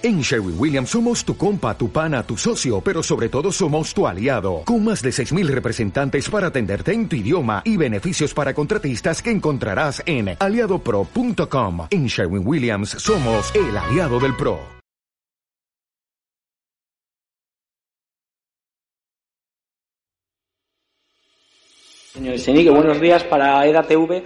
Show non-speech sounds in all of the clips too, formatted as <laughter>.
En Sherwin Williams somos tu compa, tu pana, tu socio, pero sobre todo somos tu aliado, con más de 6.000 representantes para atenderte en tu idioma y beneficios para contratistas que encontrarás en aliadopro.com. En Sherwin Williams somos el aliado del PRO. Señor Senique, buenos días para EDATV.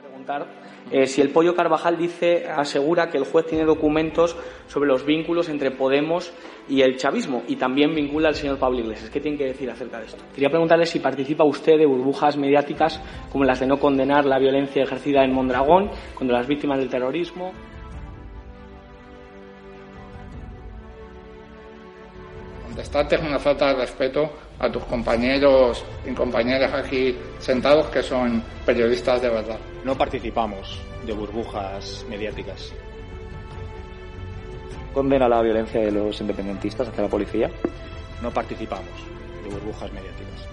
Preguntar eh, si el Pollo Carvajal dice, asegura que el juez tiene documentos sobre los vínculos entre Podemos y el chavismo y también vincula al señor Pablo Iglesias. ¿Qué tiene que decir acerca de esto? Quería preguntarle si participa usted de burbujas mediáticas como las de no condenar la violencia ejercida en Mondragón contra las víctimas del terrorismo. Contestarte es una falta de respeto a tus compañeros y compañeras aquí sentados que son periodistas de verdad. No participamos de burbujas mediáticas. ¿Condena la violencia de los independentistas hacia la policía? No participamos de burbujas mediáticas.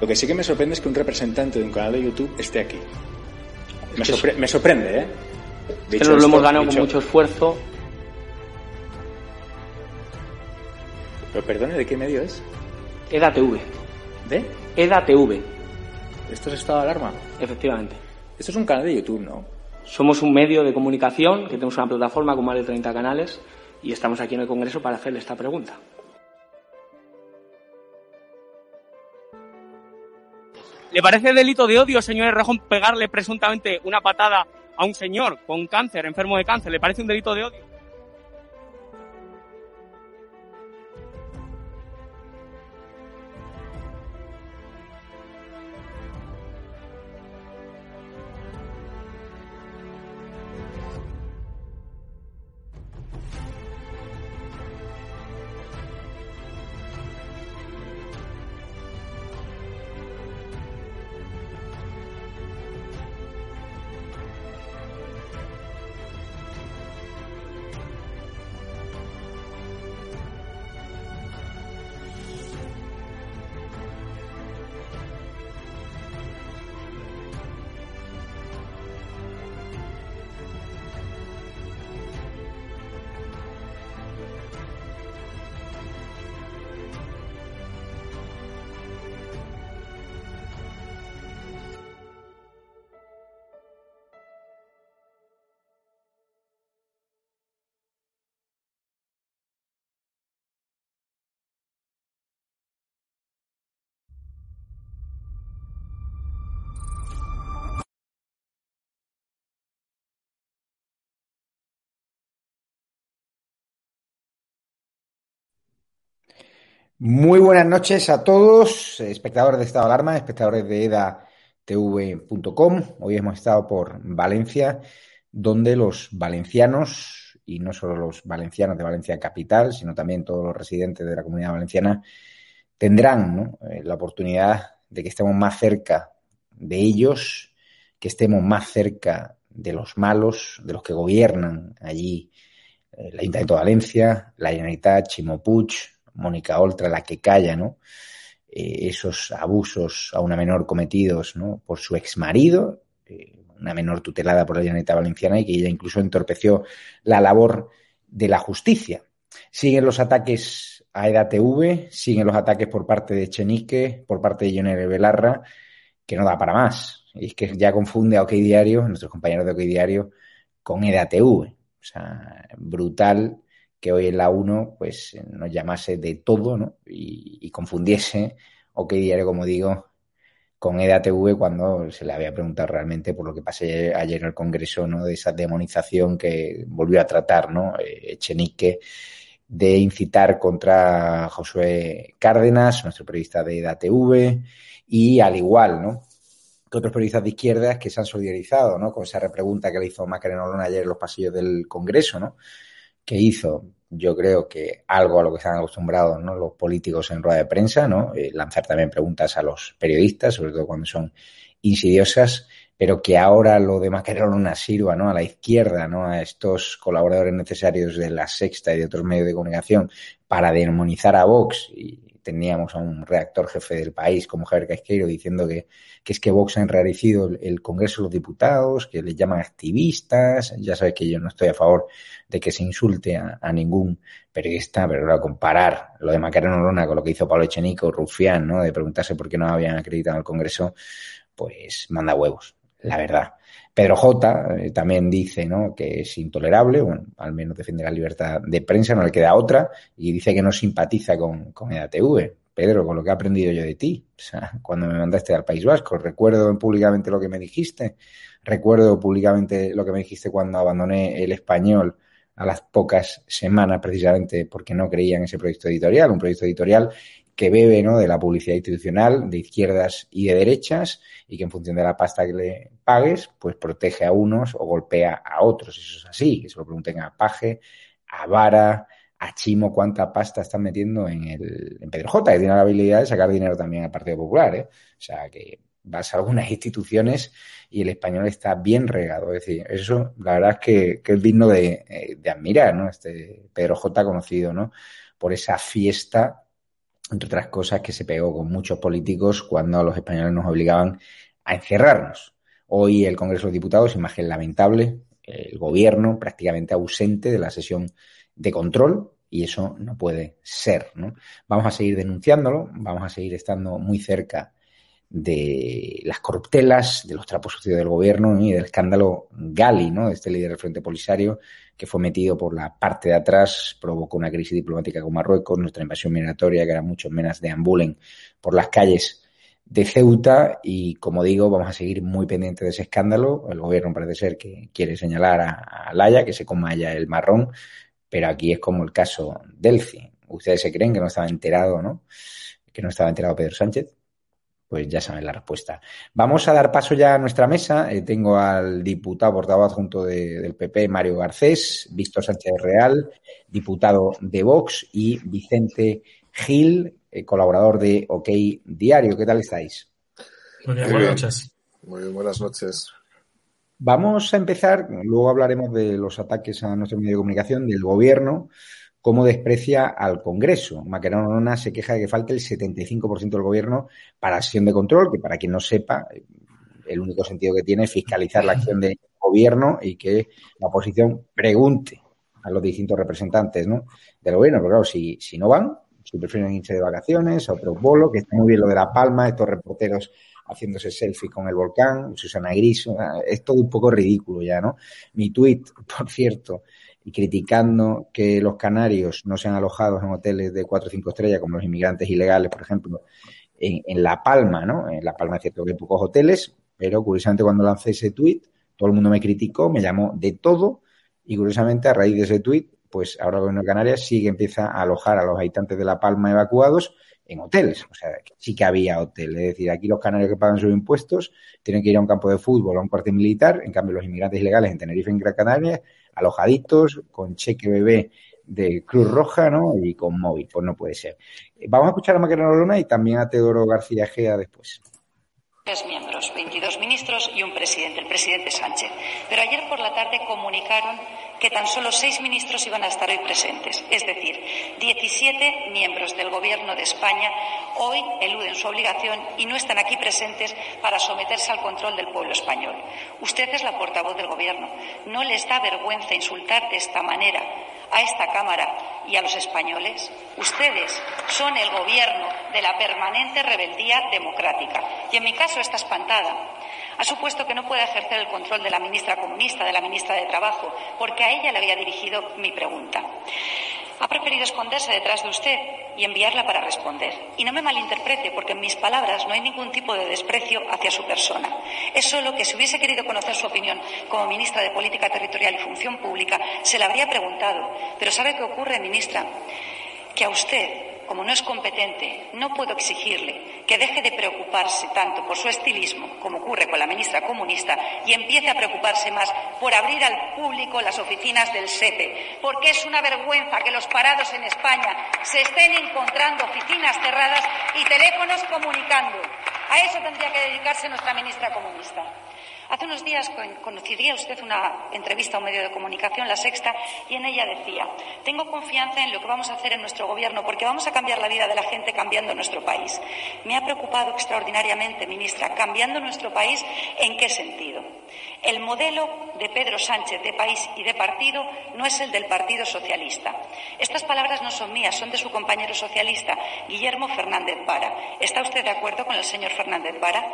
Lo que sí que me sorprende es que un representante de un canal de YouTube esté aquí. Me, me sorprende, ¿eh? Dicho lo hemos ganado con mucho esfuerzo. Pero perdone, ¿de qué medio es? EDATV. ¿De? EDATV. ¿Esto es estado de alarma? Efectivamente. Esto es un canal de YouTube, ¿no? Somos un medio de comunicación que tenemos una plataforma con más de 30 canales y estamos aquí en el Congreso para hacerle esta pregunta. ¿Le parece delito de odio, señor Rejón, pegarle presuntamente una patada a un señor con cáncer, enfermo de cáncer? ¿Le parece un delito de odio? Muy buenas noches a todos, espectadores de Estado de Alarma, espectadores de edatv.com. Hoy hemos estado por Valencia, donde los valencianos, y no solo los valencianos de Valencia Capital, sino también todos los residentes de la comunidad valenciana, tendrán eh, la oportunidad de que estemos más cerca de ellos, que estemos más cerca de los malos, de los que gobiernan allí eh, la Ayuntamiento de Valencia, la Generalitat, Chimo Mónica Oltra la que calla, ¿no? Eh, esos abusos a una menor cometidos, ¿no? Por su exmarido, eh, una menor tutelada por la Generalitat Valenciana y que ella incluso entorpeció la labor de la justicia. Siguen los ataques a EDATV, siguen los ataques por parte de Chenique, por parte de Jonel Belarra, que no da para más. Y es que ya confunde a OK Diario, nuestros compañeros de OK Diario, con EDATV. O sea, brutal que hoy en la 1 pues nos llamase de todo ¿no? y, confundiese OK Diario, como digo, con EDATV cuando se le había preguntado realmente por lo que pasé ayer en el Congreso, ¿no? De esa demonización que volvió a tratar, ¿no? Eh, Echenique de incitar contra Josué Cárdenas, nuestro periodista de EDATV, y al igual, ¿no? Que otros periodistas de izquierdas que se han solidarizado, ¿no? Con esa repregunta que le hizo Macarena Olona ayer en los pasillos del Congreso, ¿no? que hizo, yo creo que algo a lo que están acostumbrados ¿no? los políticos en rueda de prensa, ¿no? Eh, lanzar también preguntas a los periodistas, sobre todo cuando son insidiosas, pero que ahora lo de Macarena sirva ¿no? a la izquierda, ¿no? a estos colaboradores necesarios de la Sexta y de otros medios de comunicación para demonizar a Vox y teníamos a un redactor jefe del país como Javier Casqueiro diciendo que, que es que Vox ha enrarecido el, Congreso de los Diputados, que le llaman activistas. Ya sabes que yo no estoy a favor de que se insulte a, ningún periodista, pero claro, comparar lo de Macarena Olona con lo que hizo Pablo Echenico, Rufián, ¿no? De preguntarse por qué no habían acreditado al Congreso, pues manda huevos, la verdad. Pedro J. Eh, también dice ¿no? que es intolerable, bueno, al menos defiende la libertad de prensa, no le queda otra, y dice que no simpatiza con, con EDATV. Pedro, con lo que he aprendido yo de ti, o sea, <laughs> cuando me mandaste al País Vasco, recuerdo públicamente lo que me dijiste, recuerdo públicamente lo que me dijiste cuando abandoné el español a las pocas semanas, precisamente porque no creía en ese proyecto editorial, un proyecto editorial que bebe ¿no? de la publicidad institucional de izquierdas y de derechas y que en función de la pasta que le pagues, pues protege a unos o golpea a otros. Eso es así, que se lo pregunten a Paje, a Vara, a Chimo cuánta pasta están metiendo en el en Pedro J, que tiene la habilidad de sacar dinero también al Partido Popular. ¿eh? O sea, que vas a algunas instituciones y el español está bien regado. Es decir, eso la verdad es que, que es digno de, eh, de admirar, ¿no? Este Pedro J conocido, ¿no? Por esa fiesta entre otras cosas, que se pegó con muchos políticos cuando los españoles nos obligaban a encerrarnos. Hoy el Congreso de Diputados, imagen lamentable, el gobierno prácticamente ausente de la sesión de control y eso no puede ser. ¿no? Vamos a seguir denunciándolo, vamos a seguir estando muy cerca de las corruptelas, de los trapos sucios del gobierno y del escándalo Gali, ¿no? de este líder del Frente Polisario, que fue metido por la parte de atrás, provocó una crisis diplomática con Marruecos, nuestra invasión migratoria, que era mucho menos deambulen por las calles de Ceuta y, como digo, vamos a seguir muy pendientes de ese escándalo. El gobierno parece ser que quiere señalar a, Laya, que se coma ya el marrón, pero aquí es como el caso Delphi. Ustedes se creen que no estaba enterado, ¿no? Que no estaba enterado Pedro Sánchez pues ya saben la respuesta. Vamos a dar paso ya a nuestra mesa. Eh, tengo al diputado portavoz junto del PP, Mario Garcés, Víctor Sánchez Real, diputado de Vox, y Vicente Gil, eh, colaborador de OK Diario. ¿Qué tal estáis? Muy bien, buenas noches. Muy bien, buenas noches. Vamos a empezar, luego hablaremos de los ataques a nuestro medio de comunicación, del gobierno cómo desprecia al Congreso. Macarena se queja de que falta el 75% del gobierno para acción de control, que para quien no sepa, el único sentido que tiene es fiscalizar la acción del gobierno y que la oposición pregunte a los distintos representantes ¿no? del gobierno. Pero claro, si, si no van, si prefieren irse de vacaciones a otro bolo, que está muy bien lo de La Palma, estos reporteros haciéndose selfie con el volcán, Susana Gris, es todo un poco ridículo ya, ¿no? Mi tweet, <laughs> por cierto, y criticando que los canarios no sean alojados en hoteles de cuatro o cinco estrellas, como los inmigrantes ilegales, por ejemplo, en, La Palma, ¿no? En La Palma es cierto que hay pocos hoteles, pero curiosamente cuando lancé ese tweet, todo el mundo me criticó, me llamó de todo, y curiosamente a raíz de ese tweet, pues ahora el gobierno de Canarias sí que empieza a alojar a los habitantes de La Palma evacuados en hoteles. O sea, sí que había hoteles. Es decir, aquí los canarios que pagan sus impuestos tienen que ir a un campo de fútbol a un cuartel militar. En cambio, los inmigrantes ilegales en Tenerife en Gran Canaria alojaditos, con cheque bebé de Cruz Roja, ¿no? Y con móvil, pues no puede ser. Vamos a escuchar a Macarena Lona y también a Teodoro García Gea después. Tres miembros, 22 ministros y un presidente, el presidente Sánchez. Pero ayer por la tarde comunicaron que tan solo seis ministros iban a estar hoy presentes. Es decir, 17 miembros del Gobierno de España hoy eluden su obligación y no están aquí presentes para someterse al control del pueblo español. Usted es la portavoz del Gobierno. ¿No les da vergüenza insultar de esta manera a esta Cámara y a los españoles? Ustedes son el Gobierno de la permanente rebeldía democrática. Y en mi caso está espantada. Ha supuesto que no pueda ejercer el control de la ministra comunista, de la ministra de Trabajo, porque a ella le había dirigido mi pregunta. Ha preferido esconderse detrás de usted y enviarla para responder. Y no me malinterprete, porque en mis palabras no hay ningún tipo de desprecio hacia su persona. Es solo que si hubiese querido conocer su opinión como ministra de Política Territorial y Función Pública, se la habría preguntado. Pero ¿sabe qué ocurre, ministra? Que a usted como no es competente, no puedo exigirle que deje de preocuparse tanto por su estilismo, como ocurre con la ministra comunista, y empiece a preocuparse más por abrir al público las oficinas del SEPE, porque es una vergüenza que los parados en España se estén encontrando oficinas cerradas y teléfonos comunicando. A eso tendría que dedicarse nuestra ministra comunista. Hace unos días conocería usted una entrevista a un medio de comunicación, La Sexta, y en ella decía, tengo confianza en lo que vamos a hacer en nuestro gobierno porque vamos a cambiar la vida de la gente cambiando nuestro país. Me ha preocupado extraordinariamente, ministra, cambiando nuestro país, ¿en qué sentido? El modelo de Pedro Sánchez de país y de partido no es el del Partido Socialista. Estas palabras no son mías, son de su compañero socialista, Guillermo Fernández Vara. ¿Está usted de acuerdo con el señor Fernández Vara?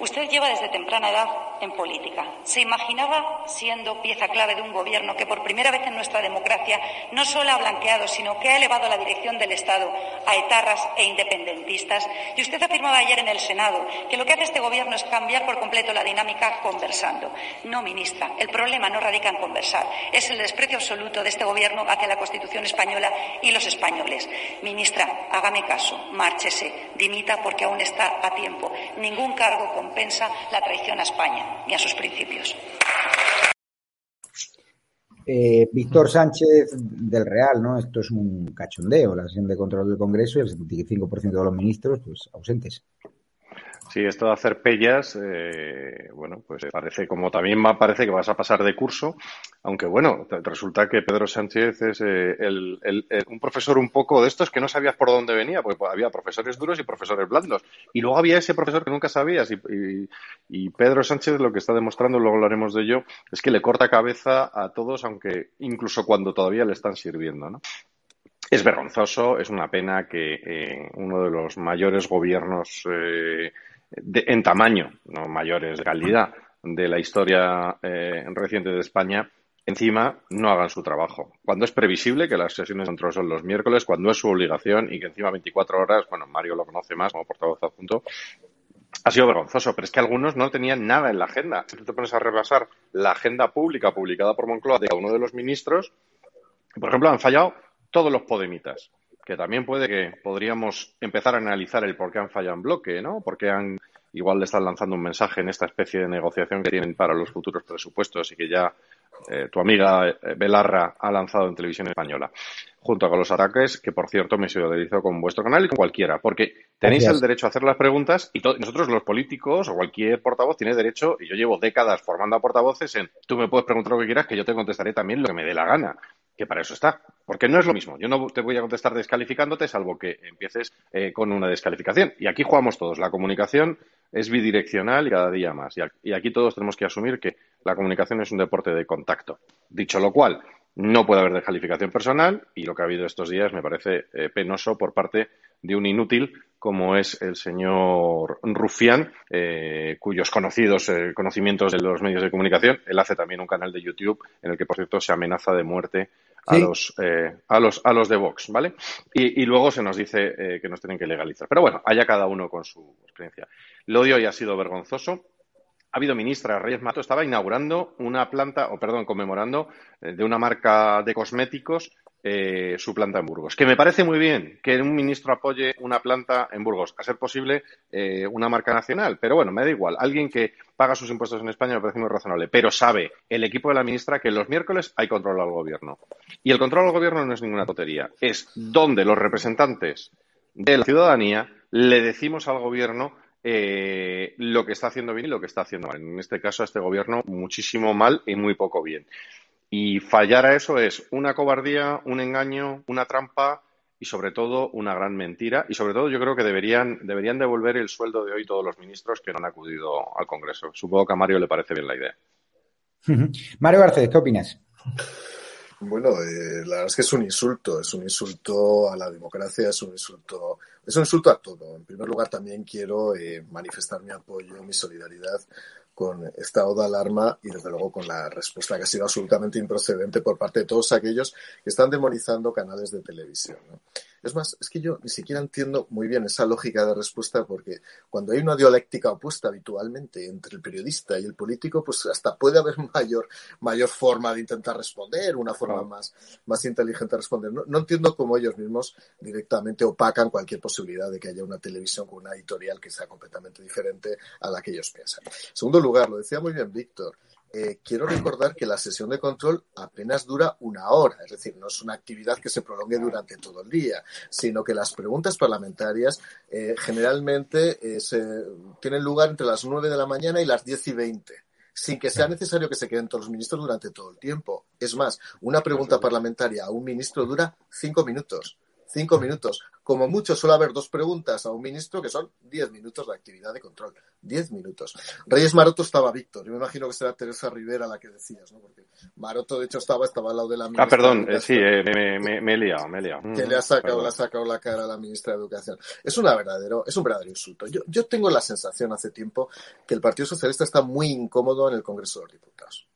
Usted lleva desde temprana edad en política. ¿Se imaginaba siendo pieza clave de un gobierno que por primera vez en nuestra democracia no solo ha blanqueado, sino que ha elevado la dirección del Estado a etarras e independentistas? Y usted afirmaba ayer en el Senado que lo que hace este gobierno es cambiar por completo la dinámica conversando. No, ministra, el problema no radica en conversar, es el desprecio absoluto de este gobierno hacia la Constitución española y los españoles. Ministra, hágame caso, márchese, dimita porque aún está a tiempo. Ningún cargo con compensa la traición a España y a sus principios. Eh, Víctor Sánchez del Real, ¿no? Esto es un cachondeo, la sesión de control del Congreso y el 75% de los ministros, pues, ausentes. Sí, esto de hacer pellas, eh, bueno, pues parece como también parece que vas a pasar de curso, aunque bueno, resulta que Pedro Sánchez es eh, el, un profesor un poco de estos que no sabías por dónde venía, porque había profesores duros y profesores blandos. Y luego había ese profesor que nunca sabías. Y, y Pedro Sánchez lo que está demostrando, luego hablaremos de ello, es que le corta cabeza a todos, aunque incluso cuando todavía le están sirviendo, ¿no? Es vergonzoso, es una pena que eh, uno de los mayores gobiernos eh, en tamaño, no mayores de calidad, de la historia eh, reciente de España, encima no hagan su trabajo. Cuando es previsible que las sesiones de control son los miércoles, cuando es su obligación y que encima 24 horas, bueno, Mario lo conoce más como portavoz adjunto, ha sido vergonzoso, pero es que algunos no tenían nada en la agenda. Si tú te pones a repasar la agenda pública publicada por Moncloa de cada uno de los ministros, por ejemplo, han fallado todos los podemitas que también puede que podríamos empezar a analizar el por qué han fallado en bloque, ¿no? Por qué han igual le están lanzando un mensaje en esta especie de negociación que tienen para los futuros presupuestos y que ya eh, tu amiga eh, Belarra ha lanzado en televisión española, junto con los ataques, que por cierto me solidarizo con vuestro canal y con cualquiera, porque tenéis el derecho a hacer las preguntas y nosotros los políticos o cualquier portavoz tiene derecho, y yo llevo décadas formando a portavoces en tú me puedes preguntar lo que quieras, que yo te contestaré también lo que me dé la gana que para eso está. Porque no es lo mismo. Yo no te voy a contestar descalificándote, salvo que empieces eh, con una descalificación. Y aquí jugamos todos. La comunicación es bidireccional y cada día más. Y aquí todos tenemos que asumir que la comunicación es un deporte de contacto. Dicho lo cual, no puede haber descalificación personal y lo que ha habido estos días me parece eh, penoso por parte de un inútil como es el señor Rufián, eh, cuyos conocidos conocimientos de los medios de comunicación, él hace también un canal de YouTube en el que, por cierto, se amenaza de muerte a, los, eh, a, los, a los de Vox, ¿vale? Y, luego se nos dice eh, que nos tienen que legalizar. Pero bueno, haya cada uno con su experiencia. Lo de hoy ha sido vergonzoso. Ha habido ministra, Reyes Mato, estaba inaugurando una planta, o perdón, conmemorando, eh, de una marca de cosméticos eh, su planta en Burgos. Que me parece muy bien que un ministro apoye una planta en Burgos, a ser posible eh, una marca nacional, pero bueno, me da igual. Alguien que paga sus impuestos en España me parece muy razonable, pero sabe el equipo de la ministra que los miércoles hay control al gobierno. Y el control al gobierno no es ninguna tontería, es donde los representantes de la ciudadanía le decimos al gobierno eh, lo que está haciendo bien y lo que está haciendo mal. En este caso, a este gobierno muchísimo mal y muy poco bien. Y fallar a eso es una cobardía, un engaño, una trampa y sobre todo una gran mentira. Y sobre todo yo creo que deberían, deberían devolver el sueldo de hoy todos los ministros que no han acudido al Congreso. Supongo que a Mario le parece bien la idea. Mario Garcés, ¿qué opinas? Bueno, eh, la verdad es que es un insulto, es un insulto a la democracia, es un insulto, es un insulto a todo. En primer lugar, también quiero eh, manifestar mi apoyo, mi solidaridad con estado de alarma y desde luego con la respuesta que ha sido absolutamente improcedente por parte de todos aquellos que están demonizando canales de televisión. Es más, es que yo ni siquiera entiendo muy bien esa lógica de respuesta porque cuando hay una dialéctica opuesta habitualmente entre el periodista y el político, pues hasta puede haber <laughs> mayor, mayor forma de intentar responder, una forma más, más inteligente de responder. No, entiendo cómo ellos mismos directamente opacan cualquier posibilidad de que haya una televisión con una editorial que sea completamente diferente a la que ellos piensan. En segundo lugar, lo decía muy bien Víctor, eh, quiero recordar que la sesión de control apenas dura una hora, es decir, no es una actividad que se prolongue durante todo el día, sino que las preguntas parlamentarias eh, generalmente eh, se, tienen lugar entre las 9 de la mañana y las 10 y 20 sin que sea necesario que se queden todos los ministros durante todo el tiempo. Es más, una pregunta parlamentaria a un ministro dura cinco minutos cinco minutos. Como mucho suele haber dos preguntas a un ministro que son diez minutos de actividad de control. Diez minutos. Reyes Maroto estaba Víctor. Yo me imagino que será Teresa Rivera la que decías, ¿no? Porque Maroto, de hecho, estaba, estaba al lado de la ministra. Ah, perdón, eh, sí, eh, me, me, he liado, me he liado. Que le ha sacado, le ha sacado la cara a la ministra de Educación. Es una verdadero, es un verdadero insulto. Yo, yo tengo la sensación hace tiempo que el Partido Socialista está muy incómodo en el Congreso de los Diputados.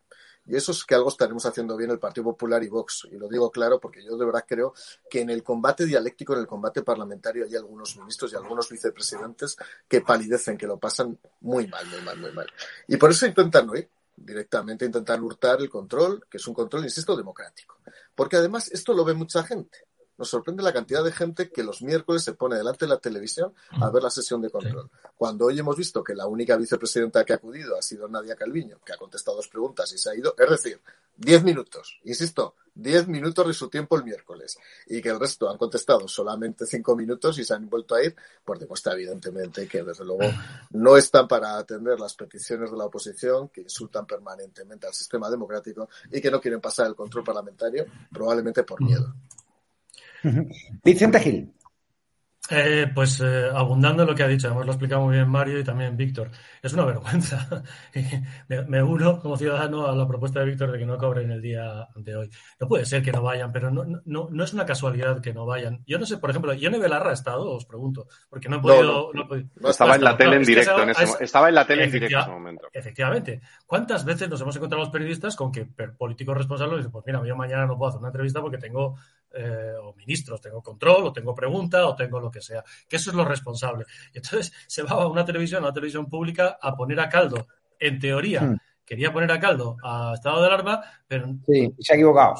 Y eso es que algo estaremos haciendo bien el Partido Popular y Vox. Y lo digo claro porque yo de verdad creo que en el combate dialéctico, en el combate parlamentario, hay algunos ministros y algunos vicepresidentes que palidecen, que lo pasan muy mal, muy mal, muy mal. Y por eso intentan hoy directamente intentar hurtar el control, que es un control, insisto, democrático. Porque además esto lo ve mucha gente nos sorprende la cantidad de gente que los miércoles se pone delante de la televisión a ver la sesión de control. Cuando hoy hemos visto que la única vicepresidenta que ha acudido ha sido Nadia Calviño, que ha contestado dos preguntas y se ha ido, es decir, diez minutos, insisto, diez minutos de su tiempo el miércoles, y que el resto han contestado solamente cinco minutos y se han vuelto a ir, pues demuestra evidentemente que desde luego no están para atender las peticiones de la oposición, que insultan permanentemente al sistema democrático y que no quieren pasar el control parlamentario, probablemente por miedo. Vicente Gil. Eh, pues eh, abundando en lo que ha dicho, además lo ha explicado muy bien Mario y también Víctor. Es una vergüenza. <laughs> me, uno como ciudadano a la propuesta de Víctor de que no cobren el día de hoy. No puede ser que no vayan, pero no, no, no es una casualidad que no vayan. Yo no sé, por ejemplo, ¿Yone Belarra ha estado? Os pregunto, porque no he podido. No, estaba en la tele en directo en ese Estaba en la tele en directo en ese momento. Efectivamente. ¿Cuántas veces nos hemos encontrado los periodistas con que políticos responsables dicen, pues mira, yo mañana no puedo hacer una entrevista porque tengo eh, o ministros, tengo control, o tengo pregunta, o tengo lo que sea. Que eso es lo responsable. Y entonces se va a una televisión, a una televisión pública, a poner a caldo, en teoría. Hmm. Quería poner a caldo a estado de alarma, pero sí, se ha equivocado.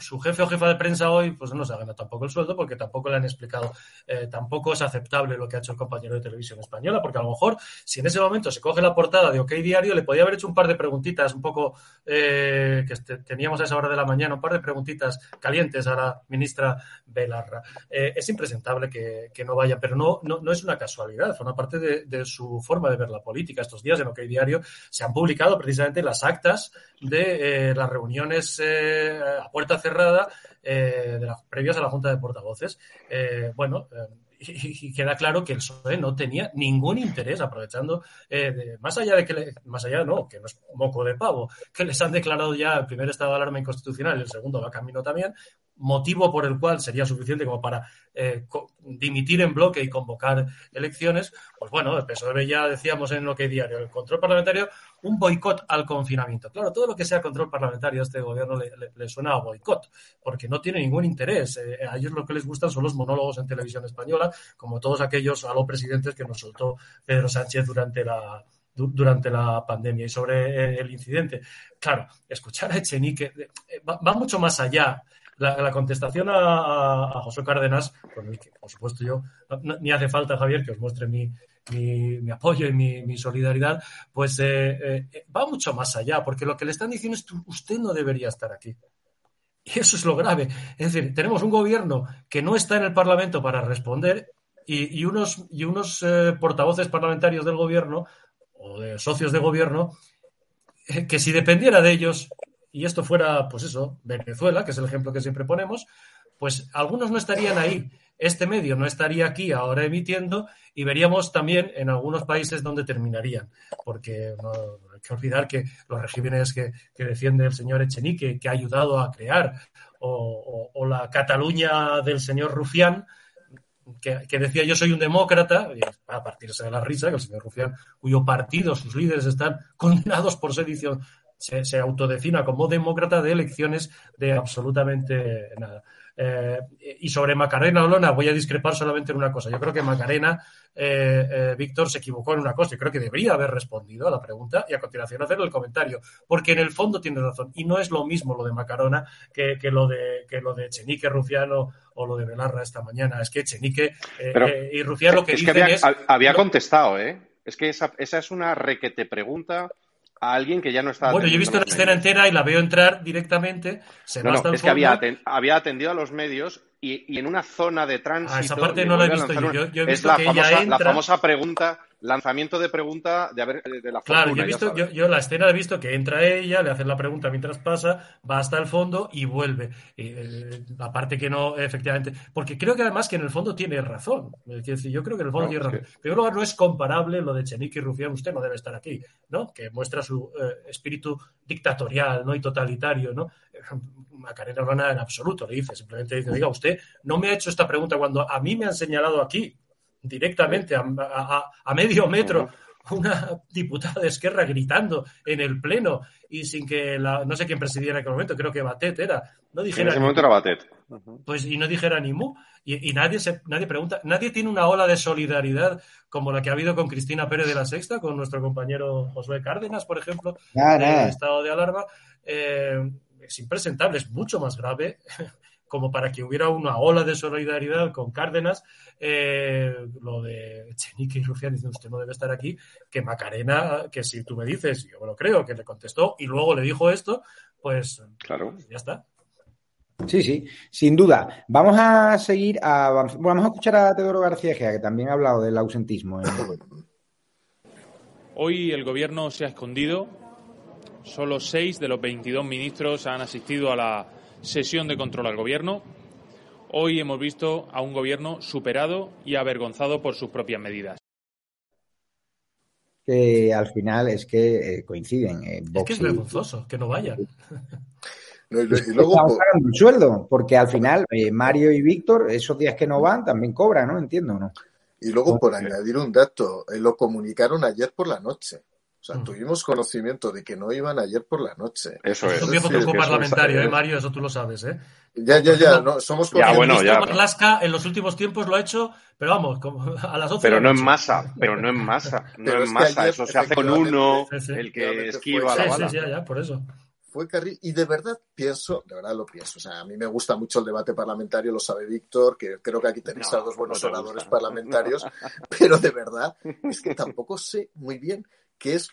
Su, jefe o jefa de prensa hoy, pues no se ha ganado tampoco el sueldo porque tampoco le han explicado, eh, tampoco es aceptable lo que ha hecho el compañero de televisión española, porque a lo mejor si en ese momento se coge la portada de OK Diario, le podía haber hecho un par de preguntitas un poco eh, que este, teníamos a esa hora de la mañana, un par de preguntitas calientes a la ministra Belarra. Eh, es impresentable que, no vaya, pero no, no, es una casualidad, forma parte de, de su forma de ver la política. Estos días en OK Diario se han publicado precisamente las actas de eh, las reuniones eh, a puerta cerrada eh, de las previas a la Junta de Portavoces. bueno, y, queda claro que el PSOE no tenía ningún interés, aprovechando, más allá de que, más allá no, que no es moco de pavo, que les han declarado ya el primer estado de alarma inconstitucional y el segundo va camino también, motivo por el cual sería suficiente como para eh, dimitir en bloque y convocar elecciones, pues bueno, el PSOE ya decíamos en lo que diario, el control parlamentario, un boicot al confinamiento. Claro, todo lo que sea control parlamentario a este gobierno le, suena a boicot, porque no tiene ningún interés. Eh, a ellos lo que les gustan son los monólogos en televisión española, como todos aquellos a los presidentes que nos soltó Pedro Sánchez durante la durante la pandemia y sobre eh, el incidente. Claro, escuchar a Echenique va mucho más allá la, contestación a, José Cárdenas, por el que, por supuesto, yo ni hace falta, Javier, que os muestre mi, apoyo y mi, solidaridad, pues eh, eh, va mucho más allá, porque lo que le están diciendo es que usted no debería estar aquí. Y eso es lo grave. Es decir, tenemos un gobierno que no está en el Parlamento para responder y, unos, y unos eh, portavoces parlamentarios del gobierno o de socios de gobierno que si dependiera de ellos y esto fuera, pues eso, Venezuela, que es el ejemplo que siempre ponemos, pues algunos no estarían ahí. Este medio no estaría aquí ahora emitiendo y veríamos también en algunos países dónde terminarían. Porque no hay que olvidar que los regímenes que, defiende el señor Echenique, que ha ayudado a crear, o, la Cataluña del señor Rufián, que, decía yo soy un demócrata, y a partirse de la risa, que el señor Rufián, cuyo partido, sus líderes están condenados por sedición, se, autodefina como demócrata de elecciones de absolutamente nada. Eh, y sobre Macarena Olona voy a discrepar solamente en una cosa. Yo creo que Macarena, eh, eh, Víctor, se equivocó en una cosa. Yo creo que debería haber respondido a la pregunta y a continuación hacer el comentario, porque en el fondo tiene razón. Y no es lo mismo lo de Macarona que, lo de que lo de Chenique Rufiano o lo de Belarra esta mañana. Es que Chenique y Rufiano lo que es que había, había contestado, ¿eh? Es que esa, esa es una requete pregunta a alguien que ya no está Bueno, yo he visto la escena entera y la veo entrar directamente. Se no, va hasta no, el es que había, fondo. había atendido a los medios y, y en una zona de tránsito. Ah, esa parte no la he visto yo. Yo- yo he es visto la que ella famosa, la entra- famosa pregunta, lanzamiento de pregunta de, haber, de la Claro, yo he visto, yo, yo la escena he visto que entra ella, le hacen la pregunta mientras pasa, va hasta el fondo y vuelve. Eh, aparte que no, efectivamente, porque creo que además que en el fondo tiene razón. Es decir, yo creo que en el fondo No, tiene es razón. Lugar, no es comparable lo de Chenique y Rufián, usted no debe estar aquí, ¿no? Que muestra su eh, espíritu dictatorial, ¿no? Y totalitario, ¿no? Macarena Urbana en absoluto le dice, simplemente dice, diga, usted no me ha hecho esta pregunta cuando a mí me han señalado aquí, directamente, a, a- a medio metro, una diputada de Esquerra gritando en el pleno y sin que la, no sé quién presidiera en aquel momento, creo que Batet era, no En dijera ese ni- momento era Batet. pues y no dijera ni mu y, y nadie se nadie pregunta nadie tiene una ola de solidaridad como la que ha habido con Cristina Pérez de la Sexta con nuestro compañero Josué Cárdenas por ejemplo nada. estado de alarma eh, es impresentable es mucho más grave <laughs> como para que hubiera una ola de solidaridad con Cárdenas eh, lo de Chenique y Rufián diciendo usted no debe estar aquí que Macarena que si tú me dices yo me lo creo que le contestó y luego le dijo esto pues Claro. ya está Sí, sí, sin duda. Vamos a seguir bueno, Vamos a escuchar a Teodoro García Gea, que también ha hablado del ausentismo. en- Hoy el gobierno se ha escondido. Solo seis de los 22 ministros han asistido a la sesión de control al gobierno. Hoy hemos visto a un gobierno superado y avergonzado por sus propias medidas. que al final es que eh, coinciden. eh, es que es vergonzoso que no vayan No, y, luego, pagando el sueldo, porque al final eh, Mario y Víctor, esos días que no van, también cobran, ¿no? Entiendo, ¿no? y luego por añadir un dato, eh, lo comunicaron ayer por la noche. O sea, Mm. tuvimos conocimiento de que no iban ayer por la noche. Eso Es es. un viejo sí, truco que eso parlamentario, ¿eh, Mario? Eso tú lo sabes, ¿eh? Ya, ya, ya, no, somos Ya, bueno, ya. Marlaska en los últimos tiempos lo ha hecho, pero vamos, como a las 11 Pero de no en masa, pero no en masa, <laughs> no Pero en es masa. ayer, Eso se hace con uno, Sí, el que esquiva la Sí, bala. sí, sí, ya, ya, por eso. fue carril y de verdad pienso, de verdad lo pienso, o sea, a mí me gusta mucho el debate parlamentario, lo sabe Víctor, que creo que aquí tenéis No, a dos buenos no te oradores gusta. parlamentarios, <laughs> pero de verdad es que tampoco sé muy bien qué es,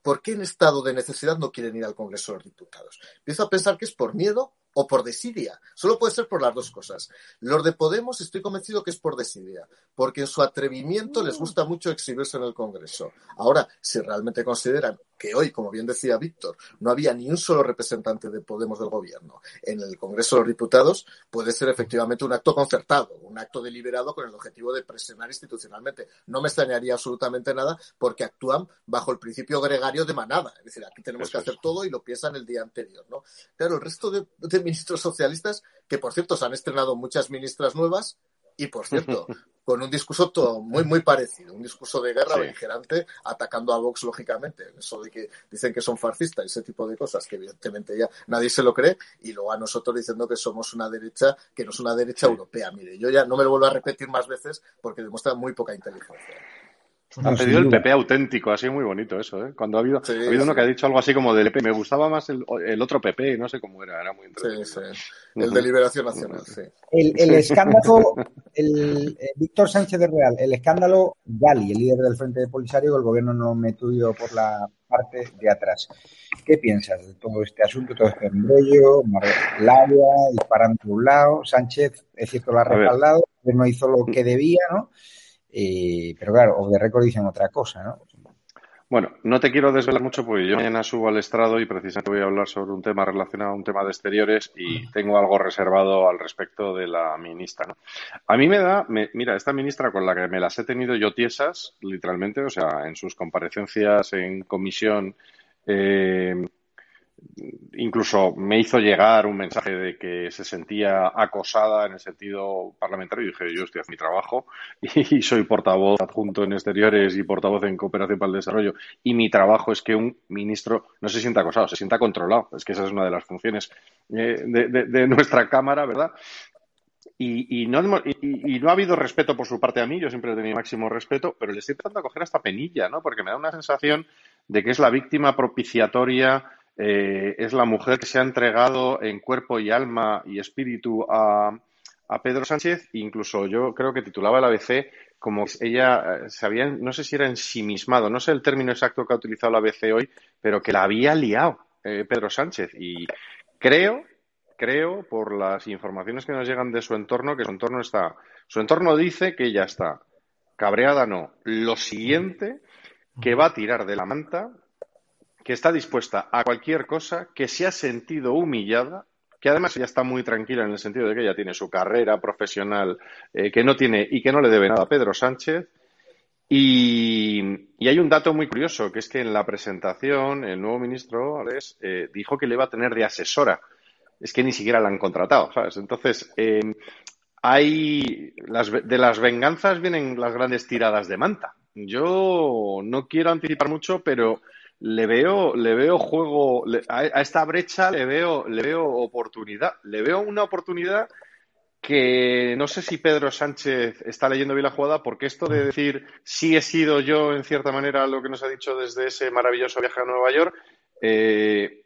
por qué en estado de necesidad no quieren ir al Congreso de los Diputados. Empiezo a pensar que es por miedo o por desidia. Solo puede ser por las dos cosas. Los de Podemos estoy convencido que es por desidia, porque en su atrevimiento les gusta mucho exhibirse en el Congreso. Ahora, si realmente consideran que hoy, como bien decía Víctor, no había ni un solo representante de Podemos del gobierno en el Congreso de los Diputados, puede ser efectivamente un acto concertado, un acto deliberado con el objetivo de presionar institucionalmente. No me extrañaría absolutamente nada porque actúan bajo el principio gregario de manada. Es decir, aquí tenemos Eso que es. hacer todo y lo piensan el día anterior, ¿no? Claro, el resto de, de ministros socialistas, que por cierto se han estrenado muchas ministras nuevas, y por cierto, <laughs> con un discurso todo muy, muy parecido, un discurso de guerra Sí. beligerante, atacando a Vox lógicamente, eso de que dicen que son fascistas, ese tipo de cosas, que evidentemente ya nadie se lo cree, y luego a nosotros diciendo que somos una derecha, que no es una derecha europea. Mire, yo ya no me lo vuelvo a repetir más veces porque demuestra muy poca inteligencia. Han No, pedido el. PP auténtico, así muy bonito eso, ¿eh? Cuando ha habido, Sí, ha habido uno sí. que ha dicho algo así como del EP, me gustaba más el, el otro PP, no sé cómo era, era muy Sí, entretenido. sí. El de Liberación Nacional, sí. El, el escándalo, <laughs> el, eh, Víctor Sánchez de Real, el escándalo Gali, el líder del Frente de Polisario, que el gobierno no metido por la parte de atrás. ¿Qué piensas de todo este asunto, todo este embrollo? Laia disparando por un lado, Sánchez, es cierto, lo ha respaldado, gobierno hizo lo que debía, ¿no? Eh, pero claro, o de récord dicen otra cosa, ¿no? Bueno, no te quiero desvelar mucho porque yo mañana subo al estrado y precisamente voy a hablar sobre un tema relacionado a un tema de exteriores y tengo algo reservado al respecto de la ministra. ¿no? A mí me da, me- mira, esta ministra con la que me las he tenido yo tiesas, literalmente, o sea, en sus comparecencias en comisión, eh, incluso me hizo llegar un mensaje de que se sentía acosada en el sentido parlamentario y dije, yo estoy haciendo mi trabajo <laughs> y soy portavoz adjunto en exteriores y portavoz en cooperación para el desarrollo y mi trabajo es que un ministro no se sienta acosado, se sienta controlado. Es que esa es una de las funciones eh, de, nuestra Cámara, ¿verdad? Y, no, ha habido respeto por su parte a mí, yo siempre he tenido máximo respeto, pero le estoy tratando de coger hasta penilla, ¿no? Porque me da una sensación de que es la víctima propiciatoria, eh, es la mujer que se ha entregado en cuerpo y alma y espíritu a, Pedro Sánchez, incluso yo creo que titulaba el ABC como ella se había, no sé si era ensimismado, no sé el término exacto que ha utilizado la ABC hoy, pero que la había liado Pedro Sánchez. Y creo, creo, por las informaciones que nos llegan de su entorno, que su entorno está, su entorno dice que ella está cabreada, no. Lo siguiente, que va a tirar de la manta, que está dispuesta a cualquier cosa, que se ha sentido humillada, que además ella está muy tranquila en el sentido de que ella tiene su carrera profesional, eh, que no tiene y que no le debe nada a Pedro Sánchez. Y, hay un dato muy curioso, que es que en la presentación el nuevo ministro eh, dijo que le iba a tener de asesora. Es que ni siquiera la han contratado, ¿sabes? Entonces, eh, hay de las venganzas vienen las grandes tiradas de manta. Yo no quiero anticipar mucho, pero le veo, le veo juego a, esta brecha, le veo, le veo oportunidad, le veo una oportunidad que no sé si Pedro Sánchez está leyendo bien la jugada, porque esto de decir sí he sido yo, en cierta manera, lo que nos ha dicho desde ese maravilloso viaje a Nueva York, eh,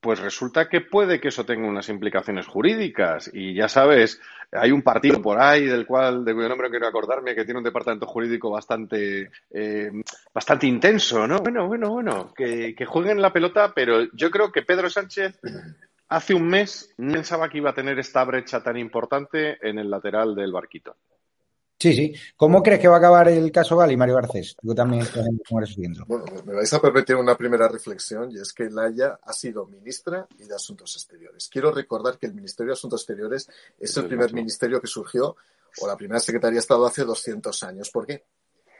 pues resulta que puede que eso tenga unas implicaciones jurídicas. Y ya sabes, hay un partido por ahí del cual, de cuyo nombre quiero acordarme, que tiene un departamento jurídico bastante, eh, bastante intenso, ¿no? Bueno, bueno, bueno, que, que jueguen la pelota, pero yo creo que Pedro Sánchez hace un mes no pensaba que iba a tener esta brecha tan importante en el lateral del barquito. Sí, sí. ¿Cómo crees que va a acabar el caso Gali, Mario Garcés? Tú también estás en el Bueno, me vais a permitir una primera reflexión y es que Laia ha sido ministra y de Asuntos Exteriores. Quiero recordar que el Ministerio de Asuntos Exteriores es el primer ministerio que surgió o la primera Secretaría de Estado hace 200 años. ¿Por qué?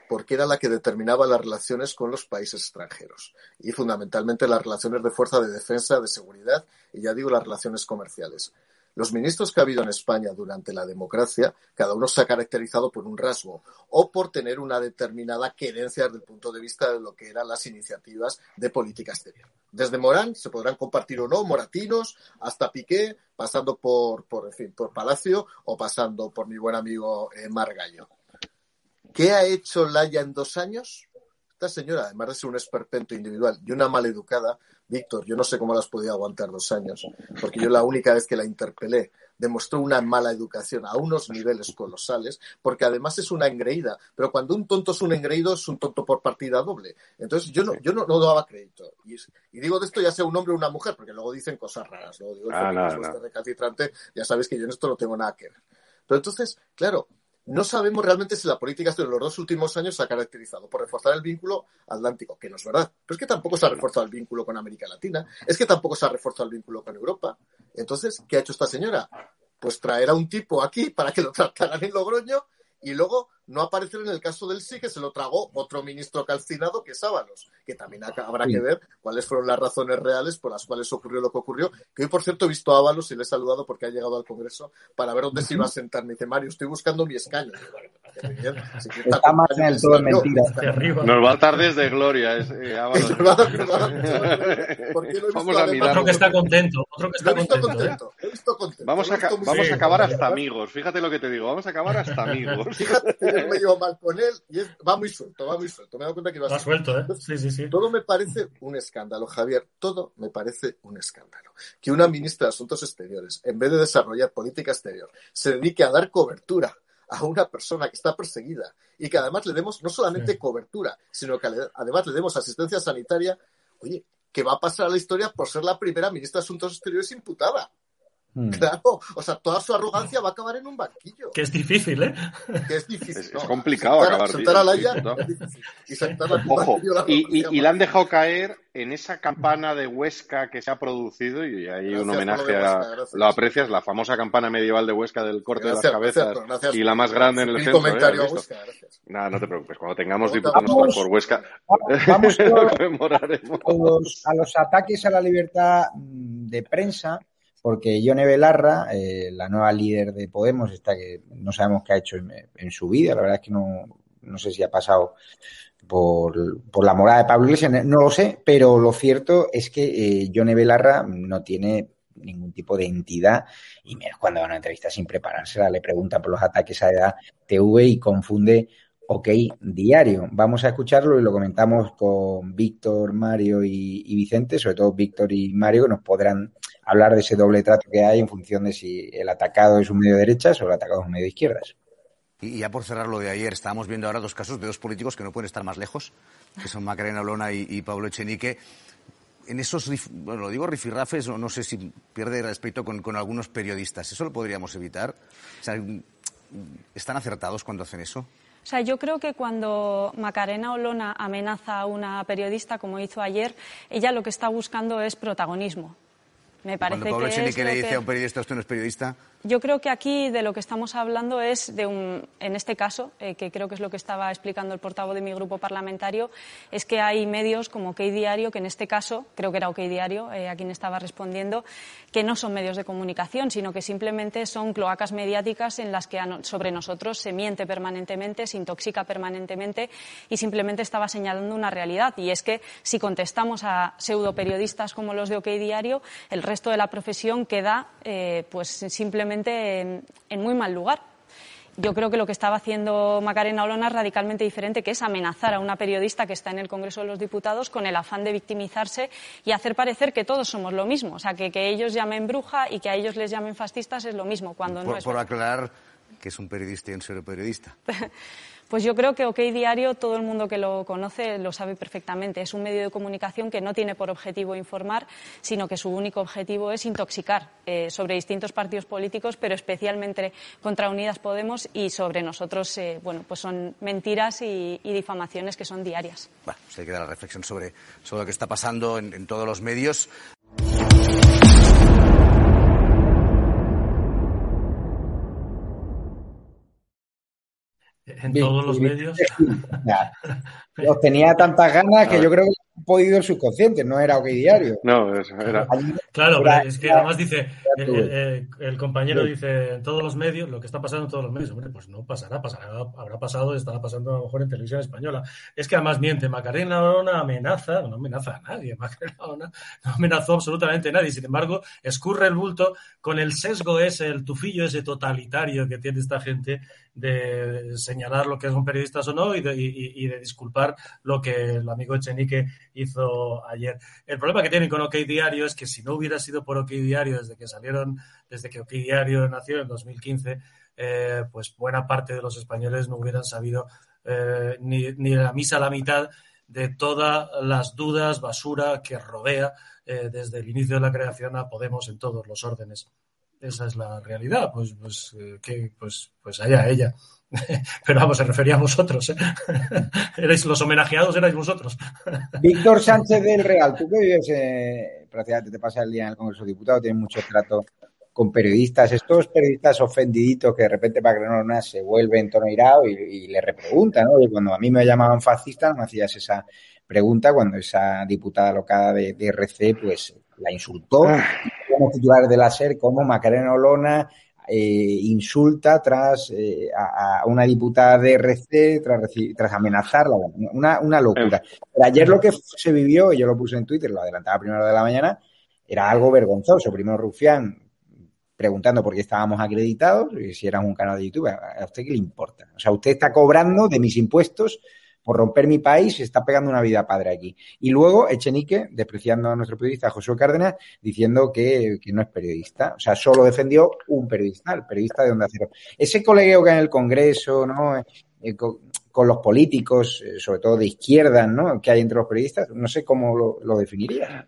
Porque era la que determinaba las relaciones con los países extranjeros y fundamentalmente las relaciones de fuerza de defensa, de seguridad y ya digo las relaciones comerciales. Los ministros que ha habido en España durante la democracia, cada uno se ha caracterizado por un rasgo o por tener una determinada querencia desde el punto de vista de lo que eran las iniciativas de política exterior. Desde Morán, se podrán compartir o no, moratinos, hasta Piqué, pasando por, por, fin, por Palacio o pasando por mi buen amigo eh, Margallo. ¿Qué ha hecho Laya en dos años? Esta señora, además de ser un esperpento individual y una maleducada, Víctor, yo no sé cómo las podía aguantar dos años, porque yo la única vez que la interpelé demostró una mala educación a unos niveles colosales, porque además es una engreída. Pero cuando un tonto es un engreído, es un tonto por partida doble. Entonces yo no, yo no, daba crédito. Y, digo de esto ya sea un hombre o una mujer, porque luego dicen cosas raras. ¿no? Digo, ah, este recalcitrante, ya sabes que yo en esto no tengo nada que ver. Pero entonces, claro, no sabemos realmente si la política de los dos últimos años se ha caracterizado por reforzar el vínculo atlántico, que no es verdad. Pero es que tampoco se ha reforzado el vínculo con América Latina, es que tampoco se ha reforzado el vínculo con Europa. Entonces, ¿qué ha hecho esta señora? Pues traer a un tipo aquí para que lo <laughs> trataran en Logroño y luego no aparecer en el caso del sí que se lo tragó otro ministro calcinado que es Ábalos, que también habrá que ver cuáles fueron las razones reales por las cuales ocurrió lo que ocurrió. Que hoy, por cierto, he visto a Ábalos y le he saludado porque ha llegado al Congreso para ver dónde se iba a sentar. Me dice, Mario, estoy buscando mi escaño. Está más en el todo mentira. Nos va a dar desde gloria. Eh, <laughs> Vamos a mirar. Otro que está contento. Otro que está contento. Vamos a, vamos a acabar hasta amigos. Fíjate lo que te digo. Vamos a acabar hasta amigos. <laughs> <laughs> Me llevo mal con él y va muy suelto, va muy suelto. Me he dado cuenta que va, suelto. ¿eh? Sí, sí, sí. Todo me parece un escándalo, Javier. Todo me parece un escándalo. Que una ministra de Asuntos Exteriores, en vez de desarrollar política exterior, se dedique a dar cobertura a una persona que está perseguida y que además le demos no solamente cobertura, sino que además le demos asistencia sanitaria, oye, que va a pasar a la historia por ser la primera ministra de Asuntos Exteriores imputada. Mm. Claro, o sea, toda su arrogancia va a acabar en un banquillo. Que es difícil, ¿eh? Que es difícil. Es, complicado acabar. Sentar a la ya, y sentar a Ojo, y, y, la han dejado caer en esa campana de Huesca que se ha producido, y hay un homenaje a. lo aprecias, la famosa campana medieval de Huesca del corte de las cabezas y la más grande en el centro. ¿eh? comentario a Huesca, gracias. Nada, no te preocupes, cuando tengamos diputados por Huesca. Vamos <laughs> a los, a los ataques a la libertad de prensa porque Yone Belarra, eh, la nueva líder de Podemos, está que no sabemos qué ha hecho en, su vida, la verdad es que no, no sé si ha pasado por, la morada de Pablo Iglesias, no lo sé, pero lo cierto es que eh, Belarra no tiene ningún tipo de entidad y menos cuando va a una entrevista sin preparársela, le preguntan por los ataques a edad TV y confunde OK Diario. Vamos a escucharlo y lo comentamos con Víctor, Mario y, y Vicente, sobre todo Víctor y Mario, que nos podrán hablar de ese doble trato que hay en función de si el atacado es un medio de derechas o el atacado es un medio de izquierdas. Y ya por cerrar lo de ayer, estábamos viendo ahora dos casos de dos políticos que no pueden estar más lejos, que son Macarena Olona y, Pablo Echenique. En esos, bueno, lo digo rifirrafes, no, no sé si pierde respeto con, con, algunos periodistas. ¿Eso lo podríamos evitar? O sea, ¿Están acertados cuando hacen eso? O sea, yo creo que cuando Macarena Olona amenaza a una periodista, como hizo ayer, ella lo que está buscando es protagonismo. Me parece cuando Pablo que Echenique le dice a un periodista, usted no es periodista, yo creo que aquí de lo que estamos hablando es de un, en este caso, eh, que creo que es lo que estaba explicando el portavoz de mi grupo parlamentario, es que hay medios como OK Diario, que en este caso, creo que era OK Diario, eh, a quien estaba respondiendo, que no son medios de comunicación, sino que simplemente son cloacas mediáticas en las que sobre nosotros se miente permanentemente, se intoxica permanentemente y simplemente estaba señalando una realidad. Y es que si contestamos a pseudoperiodistas como los de OK Diario, el resto de la profesión queda eh, pues simplemente en, muy mal lugar. Yo creo que lo que estaba haciendo Macarena Olona es radicalmente diferente, que es amenazar a una periodista que está en el Congreso de los Diputados con el afán de victimizarse y hacer parecer que todos somos lo mismo. O sea, que, que ellos llamen bruja y que a ellos les llamen fascistas es lo mismo, cuando por, no es. Por aclarar que es un periodista y un pseudoperiodista. <laughs> Pues yo creo que OK Diario, todo el mundo que lo conoce lo sabe perfectamente. Es un medio de comunicación que no tiene por objetivo informar, sino que su único objetivo es intoxicar eh, sobre distintos partidos políticos, pero especialmente contra Unidas Podemos y sobre nosotros, eh, bueno, pues son mentiras y, difamaciones que son diarias. Bueno, pues hay que dar la reflexión sobre, sobre lo que está pasando en todos los medios. En todos los medios. <laughs> Los <laughs> tenía tantas ganas que yo creo que han podido el subconsciente, no era OK Diario. No, era. Claro, pero es que además dice, el, compañero dice en todos los medios, lo que está pasando en todos los medios. Hombre, pues no pasará, pasará, habrá pasado, estará pasando a lo mejor en televisión española. Es que además miente, Macarena una amenaza, no amenaza a nadie, <laughs> Macarena no amenazó absolutamente a nadie. Sin embargo, escurre el bulto con el sesgo ese, el tufillo ese totalitario que tiene esta gente de señalar lo que son periodistas o no y de, disculpar lo que el amigo Echenique hizo ayer. El problema que tienen con OK Diario es que si no hubiera sido por OK Diario desde que salieron, desde que OK Diario nació en 2015, eh, pues buena parte de los españoles no hubieran sabido eh, ni, ni la misa la mitad de todas las dudas, basura que rodea eh, desde el inicio de la creación a Podemos en todos los órdenes esa es la realidad, pues, pues, eh, que, pues, pues allá ella. <laughs> Pero vamos, se refería a vosotros, ¿eh? <laughs> erais los homenajeados, erais vosotros. <laughs> Víctor Sánchez del Real, tú que vives, eh, prácticamente te pasas el día en el Congreso de Diputados, tienes mucho trato con periodistas, estos periodistas ofendiditos que de repente para que no se vuelven en tono irado y, le repreguntan, ¿no? Y cuando a mí me llamaban fascista, no me hacías esa pregunta cuando esa diputada locada de, de RC, pues la insultó. Como titulares de la SER como Macarena Olona eh, insulta tras eh, a, una diputada de RC tras, tras amenazarla. Una, una locura. Pero ayer lo que se vivió, y yo lo puse en Twitter, lo adelantaba a primera de la mañana, era algo vergonzoso. Primero Rufián preguntando por qué estábamos acreditados y si éramos un canal de YouTube. ¿A usted qué le importa? O sea, usted está cobrando de mis impuestos por romper mi país, se está pegando una vida padre aquí. Y luego Echenique, despreciando a nuestro periodista Josué Cárdenas, diciendo que, no es periodista. O sea, solo defendió un periodista, el periodista de Onda Cero. Ese colegueo que hay en el Congreso, ¿no? Eh, con, los políticos, eh, sobre todo de izquierda, ¿no? Que hay entre los periodistas, no sé cómo lo, lo definiría.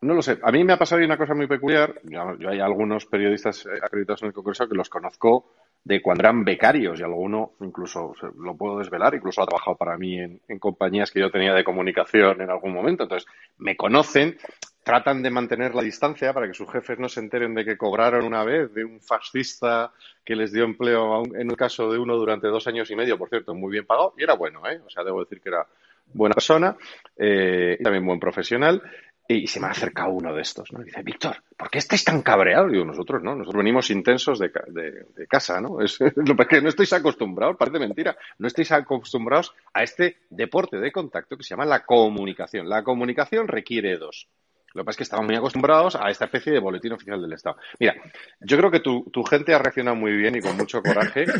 No lo sé. A mí me ha pasado una cosa muy peculiar. Yo hay algunos periodistas eh, acreditados en el Congreso que los conozco de cuando eran becarios y alguno incluso lo puedo desvelar, incluso ha trabajado para mí en, compañías que yo tenía de comunicación en algún momento. Entonces, me conocen, tratan de mantener la distancia para que sus jefes no se enteren de que cobraron una vez de un fascista que les dio empleo en el caso de uno durante dos años y medio, por cierto, muy bien pagado, y era bueno, ¿eh? O sea, debo decir que era buena persona eh, también buen profesional. Y se me ha acercado uno de estos, ¿no? Y dice, Víctor, ¿por qué estáis tan cabreados? Digo, nosotros no, nosotros venimos intensos de, de, casa, ¿no? Es, <laughs> lo que no estáis acostumbrados, parece mentira, no estáis acostumbrados a este deporte de contacto que se llama la comunicación. La comunicación requiere dos. Lo que pasa es que estamos muy acostumbrados a esta especie de boletín oficial del Estado. Mira, yo creo que tu, tu gente ha reaccionado muy bien y con mucho coraje. <coughs>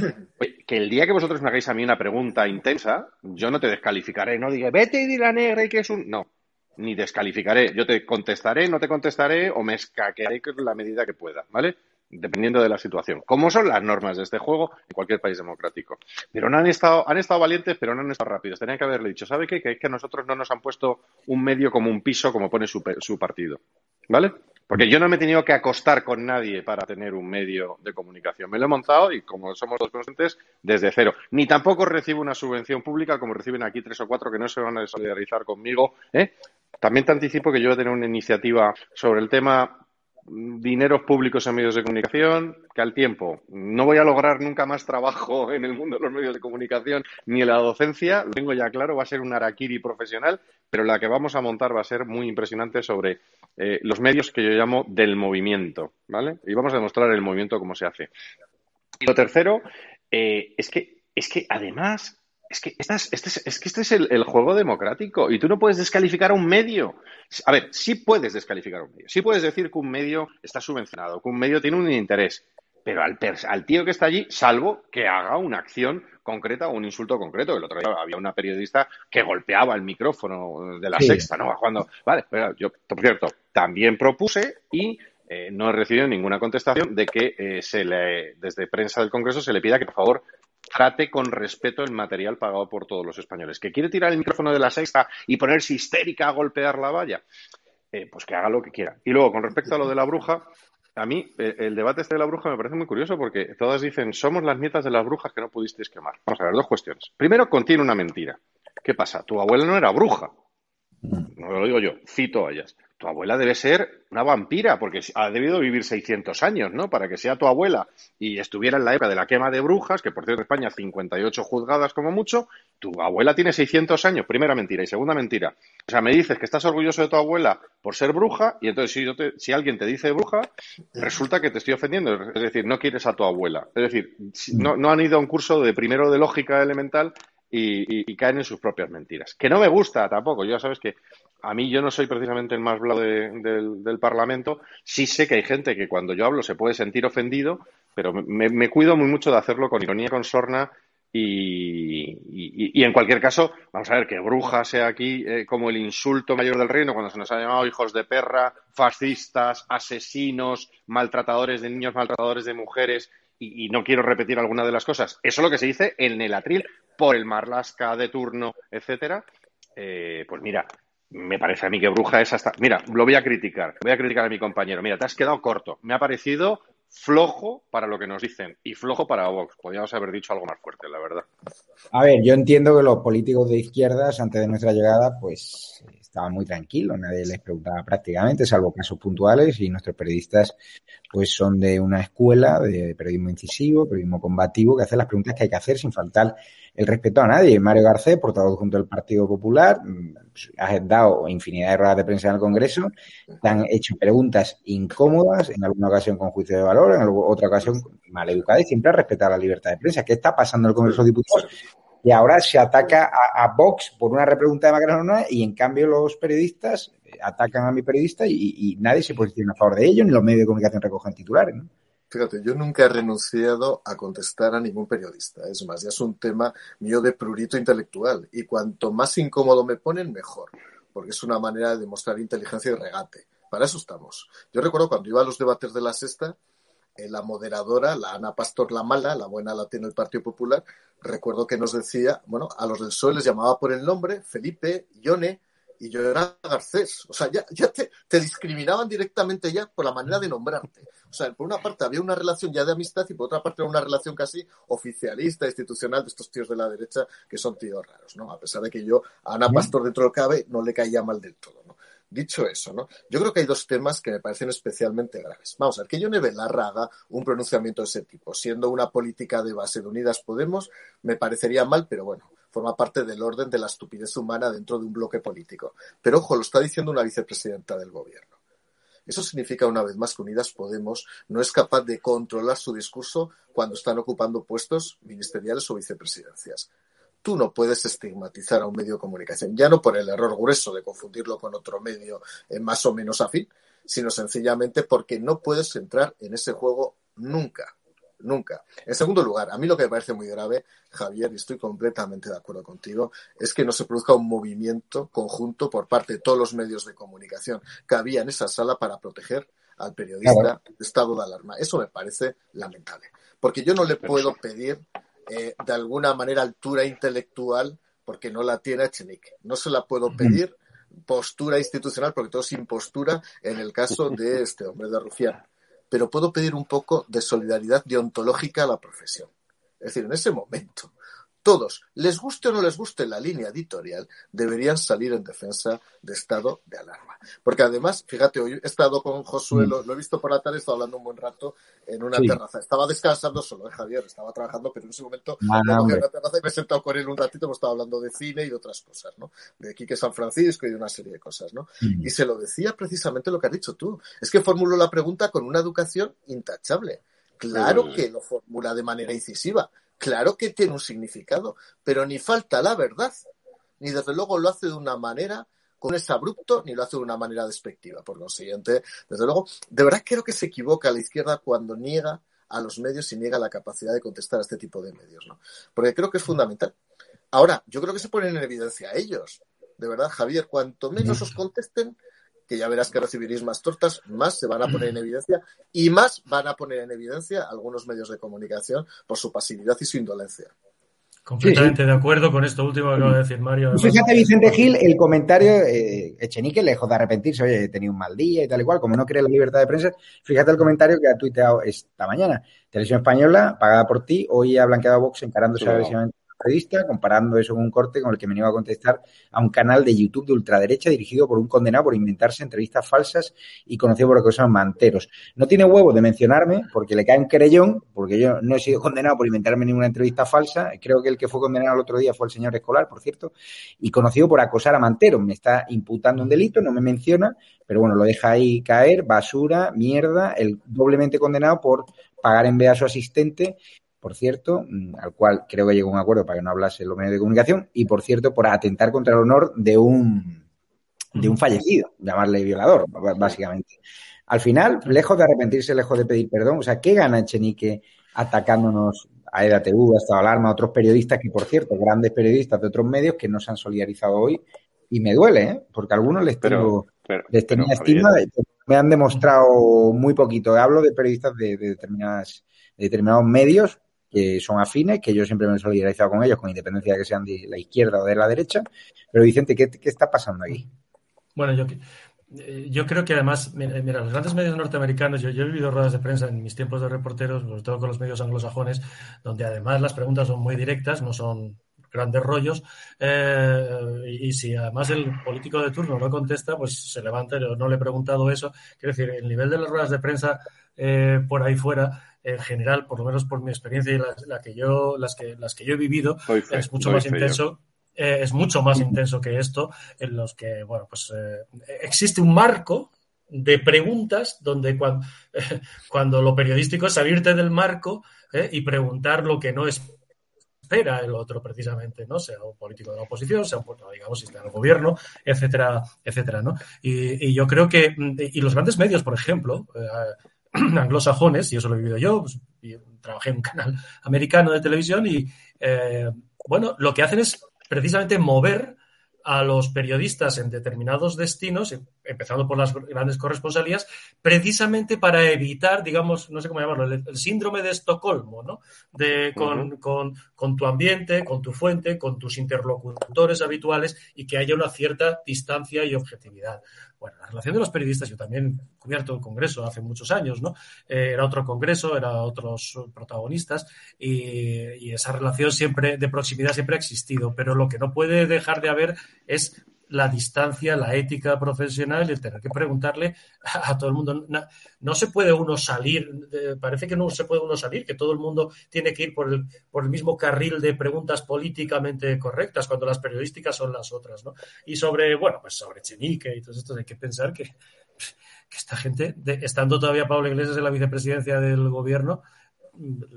Que el día que vosotros me hagáis a mí una pregunta intensa, yo no te descalificaré, no diga, vete y di la negra y que es un... No, ni descalificaré. Yo te contestaré, no te contestaré o me escaquearé con la medida que pueda, ¿vale? dependiendo de la situación, como son las normas de este juego en cualquier país democrático. Pero no han estado, han estado valientes, pero no han estado rápidos. Tenían que haberle dicho, ¿sabe qué? Que es que a nosotros no nos han puesto un medio como un piso, como pone su, partido. ¿Vale? Porque yo no me he tenido que acostar con nadie para tener un medio de comunicación. Me lo he montado y, como somos dos conscientes, desde cero. Ni tampoco recibo una subvención pública como reciben aquí tres o cuatro que no se van a solidarizar conmigo. ¿eh? También te anticipo que yo voy a tener una iniciativa sobre el tema dineros públicos en medios de comunicación, que al tiempo no voy a lograr nunca más trabajo <laughs> en el mundo de los medios de comunicación ni en la docencia, lo tengo ya claro, va a ser un araquiri profesional, pero la que vamos a montar va a ser muy impresionante sobre eh, los medios que yo llamo del movimiento, ¿vale? Y vamos a demostrar el movimiento cómo se hace. Y lo tercero eh, es que es que además es que, este es, es, que este es el, juego democrático y tú no puedes descalificar a un medio. A ver, sí puedes descalificar a un medio. Sí puedes decir que un medio está subvencionado, que un medio tiene un interés. Pero al, al tío que está allí, salvo que haga una acción concreta o un insulto concreto. El otro día había una periodista que golpeaba el micrófono de la sexta, ¿no? Cuando, vale, pero yo, por cierto, también propuse y eh, no he recibido ninguna contestación de que eh, se le, desde prensa del Congreso se le pida que, por favor, trate con respeto el material pagado por todos los españoles. ¿Que quiere tirar el micrófono de la sexta y ponerse histérica a golpear la valla? Eh, pues que haga lo que quiera. Y luego, con respecto a lo de la bruja, a mí eh, el debate este de la bruja me parece muy curioso porque todas dicen, somos las nietas de las brujas que no pudisteis quemar. Vamos a ver, dos cuestiones. Primero, contiene una mentira. ¿Qué pasa? Tu abuela no era bruja. No lo digo yo, cito a ellas tu abuela debe ser una vampira, porque ha debido vivir 600 años, ¿no? Para que sea tu abuela y estuviera en la época de la quema de brujas, que por cierto en España 58 juzgadas como mucho, tu abuela tiene 600 años, primera mentira. Y segunda mentira, o sea, me dices que estás orgulloso de tu abuela por ser bruja, y entonces si, yo si alguien te dice bruja, resulta que te estoy ofendiendo, es decir, no quieres a tu abuela. Es decir, no, no han ido a un curso de primero de lógica elemental y, caen en sus propias mentiras. Que no me gusta tampoco. Ya sabes que a mí yo no soy precisamente el más blado del, Parlamento. Sí sé que hay gente que cuando yo hablo se puede sentir ofendido, pero me, cuido muy mucho de hacerlo con ironía, con sorna y, en cualquier caso, vamos a ver que bruja sea aquí eh, como el insulto mayor del reino cuando se nos ha llamado hijos de perra, fascistas, asesinos, maltratadores de niños, maltratadores de mujeres y, no quiero repetir alguna de las cosas. Eso es lo que se dice en el atril por el Marlasca de turno, etcétera. Eh, pues mira, me parece a mí que Bruja es hasta. Mira, lo voy a criticar. Voy a criticar a mi compañero. Mira, te has quedado corto. Me ha parecido flojo para lo que nos dicen y flojo para Vox. Podríamos haber dicho algo más fuerte, la verdad. A ver, yo entiendo que los políticos de izquierdas, antes de nuestra llegada, pues estaban muy tranquilos, nadie les preguntaba prácticamente, salvo casos puntuales, y nuestros periodistas pues son de una escuela de periodismo incisivo, periodismo combativo, que hace las preguntas que hay que hacer sin faltar el respeto a nadie. Mario Garcés, portavoz junto al Partido Popular, ha dado infinidad de ruedas de prensa en el Congreso, han hecho preguntas incómodas, en alguna ocasión con juicio de valor, en otra ocasión maleducada y siempre ha respetado la libertad de prensa. ¿Qué está pasando en el Congreso de Diputados? Y ahora se ataca a, Vox por una repregunta de Macron y en cambio los periodistas atacan a mi periodista y, nadie se posiciona a favor de ello, ni los medios de comunicación recogen titulares. Fíjate, yo nunca he renunciado a contestar a ningún periodista. Es más, ya es un tema mío de prurito intelectual. Y cuanto más incómodo me ponen, mejor. Porque es una manera de demostrar inteligencia y regate. Para eso estamos. Yo recuerdo cuando iba a los debates de la sexta, eh, la moderadora, la Ana Pastor la mala, la buena la tiene el Partido Popular, recuerdo que nos decía, bueno, a los del PSOE les llamaba por el nombre, Felipe, Ione, y yo era Garcés. O sea, ya, ya te, discriminaban directamente ya por la manera de nombrarte. O sea, por una parte había una relación ya de amistad y por otra parte era una relación casi oficialista, institucional de estos tíos de la derecha que son tíos raros, ¿no? A pesar de que yo a Ana Pastor dentro del CABE no le caía mal del todo. Dicho eso, ¿no? Yo creo que hay dos temas que me parecen especialmente graves. Vamos a ver, que Yone Belarra haga un pronunciamiento de ese tipo, siendo una política de base de Unidas Podemos, me parecería mal, pero bueno, forma parte del orden de la estupidez humana dentro de un bloque político. Pero ojo, lo está diciendo una vicepresidenta del gobierno. Eso significa, una vez más, que Unidas Podemos no es capaz de controlar su discurso cuando están ocupando puestos ministeriales o vicepresidencias tú no puedes estigmatizar a un medio de comunicación, ya no por el error grueso de confundirlo con otro medio eh, más o menos afín, sino sencillamente porque no puedes entrar en ese juego nunca, nunca. En segundo lugar, a mí lo que me parece muy grave, Javier, y estoy completamente de acuerdo contigo, es que no se produzca un movimiento conjunto por parte de todos los medios de comunicación que había en esa sala para proteger al periodista de estado de alarma. Eso me parece lamentable, porque yo no le puedo pedir eh, de alguna manera altura intelectual porque no la tiene Echenique. No se la puedo pedir postura institucional porque todo es impostura en el caso de <laughs> este hombre de Rufián. Pero puedo pedir un poco de solidaridad deontológica a la profesión. Es decir, en ese momento todos, les guste o no les guste la línea editorial, deberían salir en defensa de estado de alarma. Porque además, fíjate, hoy he estado con Josué, lo, he visto por la tarde, he estado hablando un buen rato en una terraza. Estaba descansando solo, ¿eh, Javier? Estaba trabajando, pero en ese momento me en la terraza y me he sentado con él un ratito, hemos estado hablando de cine y de otras cosas, ¿no? De Quique San Francisco y de una serie de cosas, ¿no? Y se lo decía precisamente lo que has dicho tú. Es que formuló la pregunta con una educación intachable. Claro que lo formula de manera incisiva, Claro que tiene un significado, pero ni falta la verdad, ni desde luego lo hace de una manera con ese abrupto, ni lo hace de una manera despectiva. Por lo siguiente, desde luego, de verdad creo que se equivoca a la izquierda cuando niega a los medios y niega la capacidad de contestar a este tipo de medios, ¿no? Porque creo que es fundamental. Ahora, yo creo que se ponen en evidencia ellos. De verdad, Javier, cuanto menos os contesten, que ya verás que recibiréis más tortas, más se van a poner en evidencia y más van a poner en evidencia algunos medios de comunicación por su pasividad y su indolencia. Completamente de acuerdo con esto último que acaba de decir Mario. Fíjate, Vicente Gil, el comentario, eh, Echenique, lejos de arrepentirse, oye, he tenido un mal día y tal y cual, como no cree la libertad de prensa, fíjate el comentario que ha tuiteado esta mañana. Televisión Española, pagada por ti, hoy ha blanqueado a Vox encarándose agresivamente periodista, comparando eso con un corte con el que me iba a contestar a un canal de YouTube de ultraderecha dirigido por un condenado por inventarse entrevistas falsas y conocido por lo que son manteros. No tiene huevo de mencionarme porque le cae un querellón, porque yo no he sido condenado por inventarme ninguna entrevista falsa. Creo que el que fue condenado el otro día fue el señor Escolar, por cierto, y conocido por acosar a manteros. Me está imputando un delito, no me menciona, pero bueno, lo deja ahí caer, basura, mierda, el doblemente condenado por pagar en vez a su asistente por cierto, mm, al cual creo que llegó a un acuerdo para que no hablase los medios de comunicación, y por cierto, por atentar contra el honor de un, de un fallecido, llamarle violador, básicamente. Al final, lejos de arrepentirse, lejos de pedir perdón, o sea, ¿qué gana Echenique atacándonos a EDATV, a Estado Alarma, a otros periodistas que, por cierto, grandes periodistas de otros medios que no se han solidarizado hoy? Y me duele, ¿eh? porque a algunos les tengo, les tenía estima, me han demostrado muy poquito. Hablo de periodistas de, de determinadas, de determinados medios que son afines, que yo siempre me he solidarizado con ellos, con independencia de que sean de la izquierda o de la derecha. Pero Vicente, ¿qué, qué está pasando aquí? Bueno, yo, eh, yo creo que además, mira, los grandes medios norteamericanos, yo, he vivido ruedas de prensa en mis tiempos de reporteros, sobre todo con los medios anglosajones, donde además las preguntas son muy directas, no son grandes rollos, eh, y, si además el político de turno no contesta, pues se levanta, no le he preguntado eso. Quiero decir, el nivel de las ruedas de prensa eh, por ahí fuera en general, por lo menos por mi experiencia y la, que yo, las que las que yo he vivido, es mucho más intenso. Eh, es mucho más intenso que esto, en los que, bueno, pues eh, existe un marco de preguntas donde cuando, <laughs> cuando lo periodístico es salirte del marco eh, y preguntar lo que no espera el otro precisamente, ¿no? Sea un político de la oposición, sea un digamos, si está en el gobierno, etcétera, etcétera, ¿no? Y, y yo creo que, y los grandes medios, por ejemplo, <clears throat> anglosajones, y eso lo he vivido yo, pues, trabajé en un canal americano de televisión y, eh, bueno, lo que hacen es precisamente mover a los periodistas en determinados destinos, empezando por las grandes corresponsalías, precisamente para evitar, digamos, no sé cómo llamarlo, el, síndrome de Estocolmo, ¿no? De, con, con, con, tu ambiente, con tu fuente, con tus interlocutores habituales y que haya una cierta distancia y objetividad. Bueno, la relación de los periodistas, yo también he cubierto el Congreso hace muchos años, ¿no? Eh, era otro Congreso, eran otros protagonistas y, esa relación siempre de proximidad siempre ha existido, pero lo que no puede dejar de haber es la distancia, la ética profesional el tener que preguntarle a, todo el mundo. No, se puede uno salir, parece que no se puede uno salir, que todo el mundo tiene que ir por el, por el mismo carril de preguntas políticamente correctas, cuando las periodísticas son las otras, ¿no? Y sobre, bueno, pues sobre Chenique y todo esto, hay que pensar que, que esta gente, estando todavía Pablo Iglesias en la vicepresidencia del gobierno,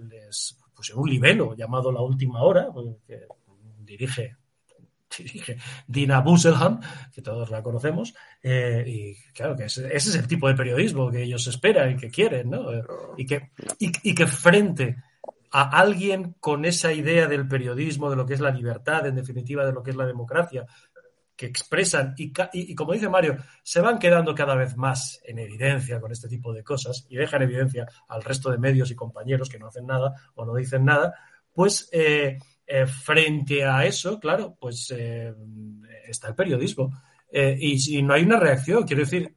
les pusieron un libelo llamado La Última Hora, que dirige <laughs> Dina Busselham, que todos la conocemos, eh, y claro que ese, es el tipo de periodismo que ellos esperan y que quieren, ¿no? Y que, y, que frente a alguien con esa idea del periodismo, de lo que es la libertad, en definitiva, de lo que es la democracia, que expresan y, y, como dice Mario, se van quedando cada vez más en evidencia con este tipo de cosas y dejan evidencia al resto de medios y compañeros que no hacen nada o no dicen nada, pues eh, eh, frente a eso, claro, pues eh, está el periodismo. y si no hay una reacción, quiero decir,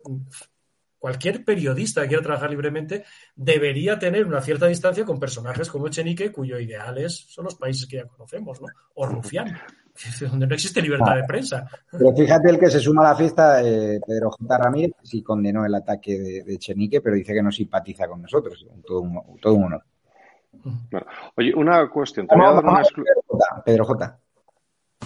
cualquier periodista que quiera trabajar libremente debería tener una cierta distancia con personajes como Echenique, cuyos ideales son los países que ya conocemos, ¿no? O Rufián, <laughs> donde no existe libertad de prensa. Pero fíjate el que se suma a la fiesta, eh, Pedro J. Ramírez, sí condenó el ataque de, Echenique, pero dice que no simpatiza con nosotros. Todo un, todo un honor. Oye, una cuestión. Pedro J.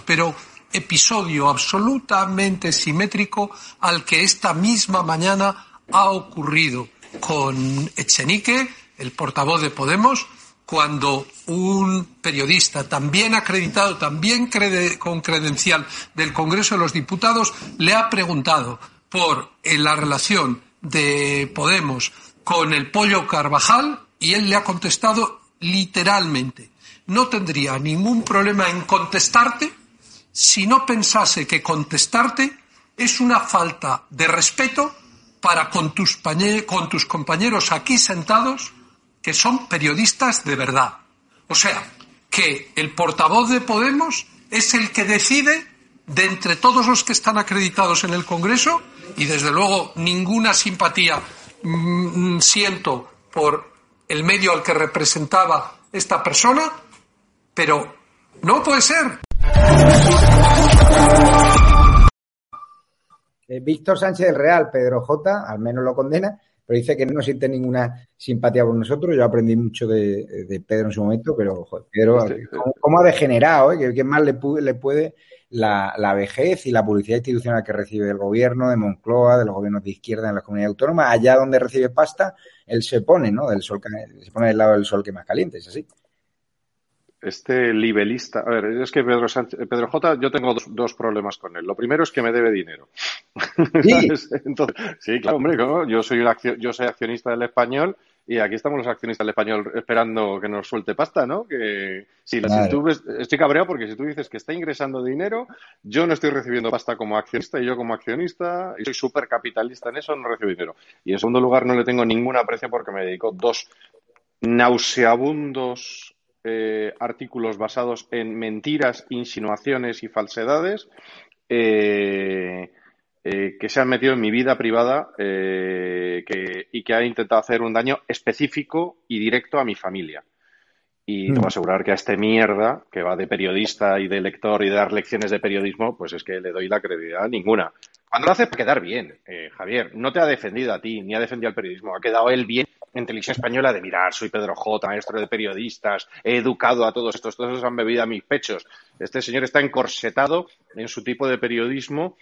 Pero episodio absolutamente simétrico al que esta misma mañana ha ocurrido con Echenique, el portavoz de Podemos, cuando un periodista también acreditado, también con credencial del Congreso de los Diputados, le ha preguntado por la relación de Podemos con el pollo Carvajal y él le ha contestado literalmente. No tendría ningún problema en contestarte si no pensase que contestarte es una falta de respeto para con tus, compañeros aquí sentados que son periodistas de verdad. O sea, que el portavoz de Podemos es el que decide de entre todos los que están acreditados en el Congreso y desde luego ninguna simpatía mm, siento por el medio al que representaba esta persona, pero no puede ser. Eh, Víctor Sánchez del Real, Pedro J, al menos lo condena, pero dice que no siente ninguna simpatía por nosotros. Yo aprendí mucho de, Pedro en su momento, pero joder, Pedro, ¿cómo, ha degenerado? Eh? ¿Qué, más le, le puede la, vejez y la publicidad institucional que recibe el gobierno de Moncloa, de los gobiernos de izquierda en las comunidades autónomas? Allá donde recibe pasta, él se pone, ¿no? Del sol, se pone del lado del sol que más caliente, es así este libelista, a ver, es que Pedro, Pedro J, yo tengo dos, problemas con él. Lo primero es que me debe dinero. ¿Sí? <laughs> sí, claro, hombre, yo soy yo soy accionista del español y aquí estamos los accionistas del español esperando que nos suelte pasta, ¿no? Que si, tú estoy cabreado porque si tú dices que está ingresando dinero, yo no estoy recibiendo pasta como accionista y yo como accionista y soy súper capitalista en eso, no recibo dinero. Y en segundo lugar, no le tengo ninguna aprecio porque me dedico dos nauseabundos eh, artículos basados en mentiras, insinuaciones y falsedades eh, eh, que se han metido en mi vida privada y que han intentado hacer un daño específico y directo a mi familia. Y te voy a mm. asegurar que a este mierda, que va de periodista y de lector y de dar lecciones de periodismo, pues es que le doy la credibilidad ninguna. Cuando lo hace quedar bien, Javier, no te ha defendido a ti, ni ha defendido al periodismo, ha quedado él bien en televisión española de mirar, soy Pedro J, maestro de periodistas, he educado a todos estos, todos han bebido a mis pechos. Este señor está encorsetado en su tipo de periodismo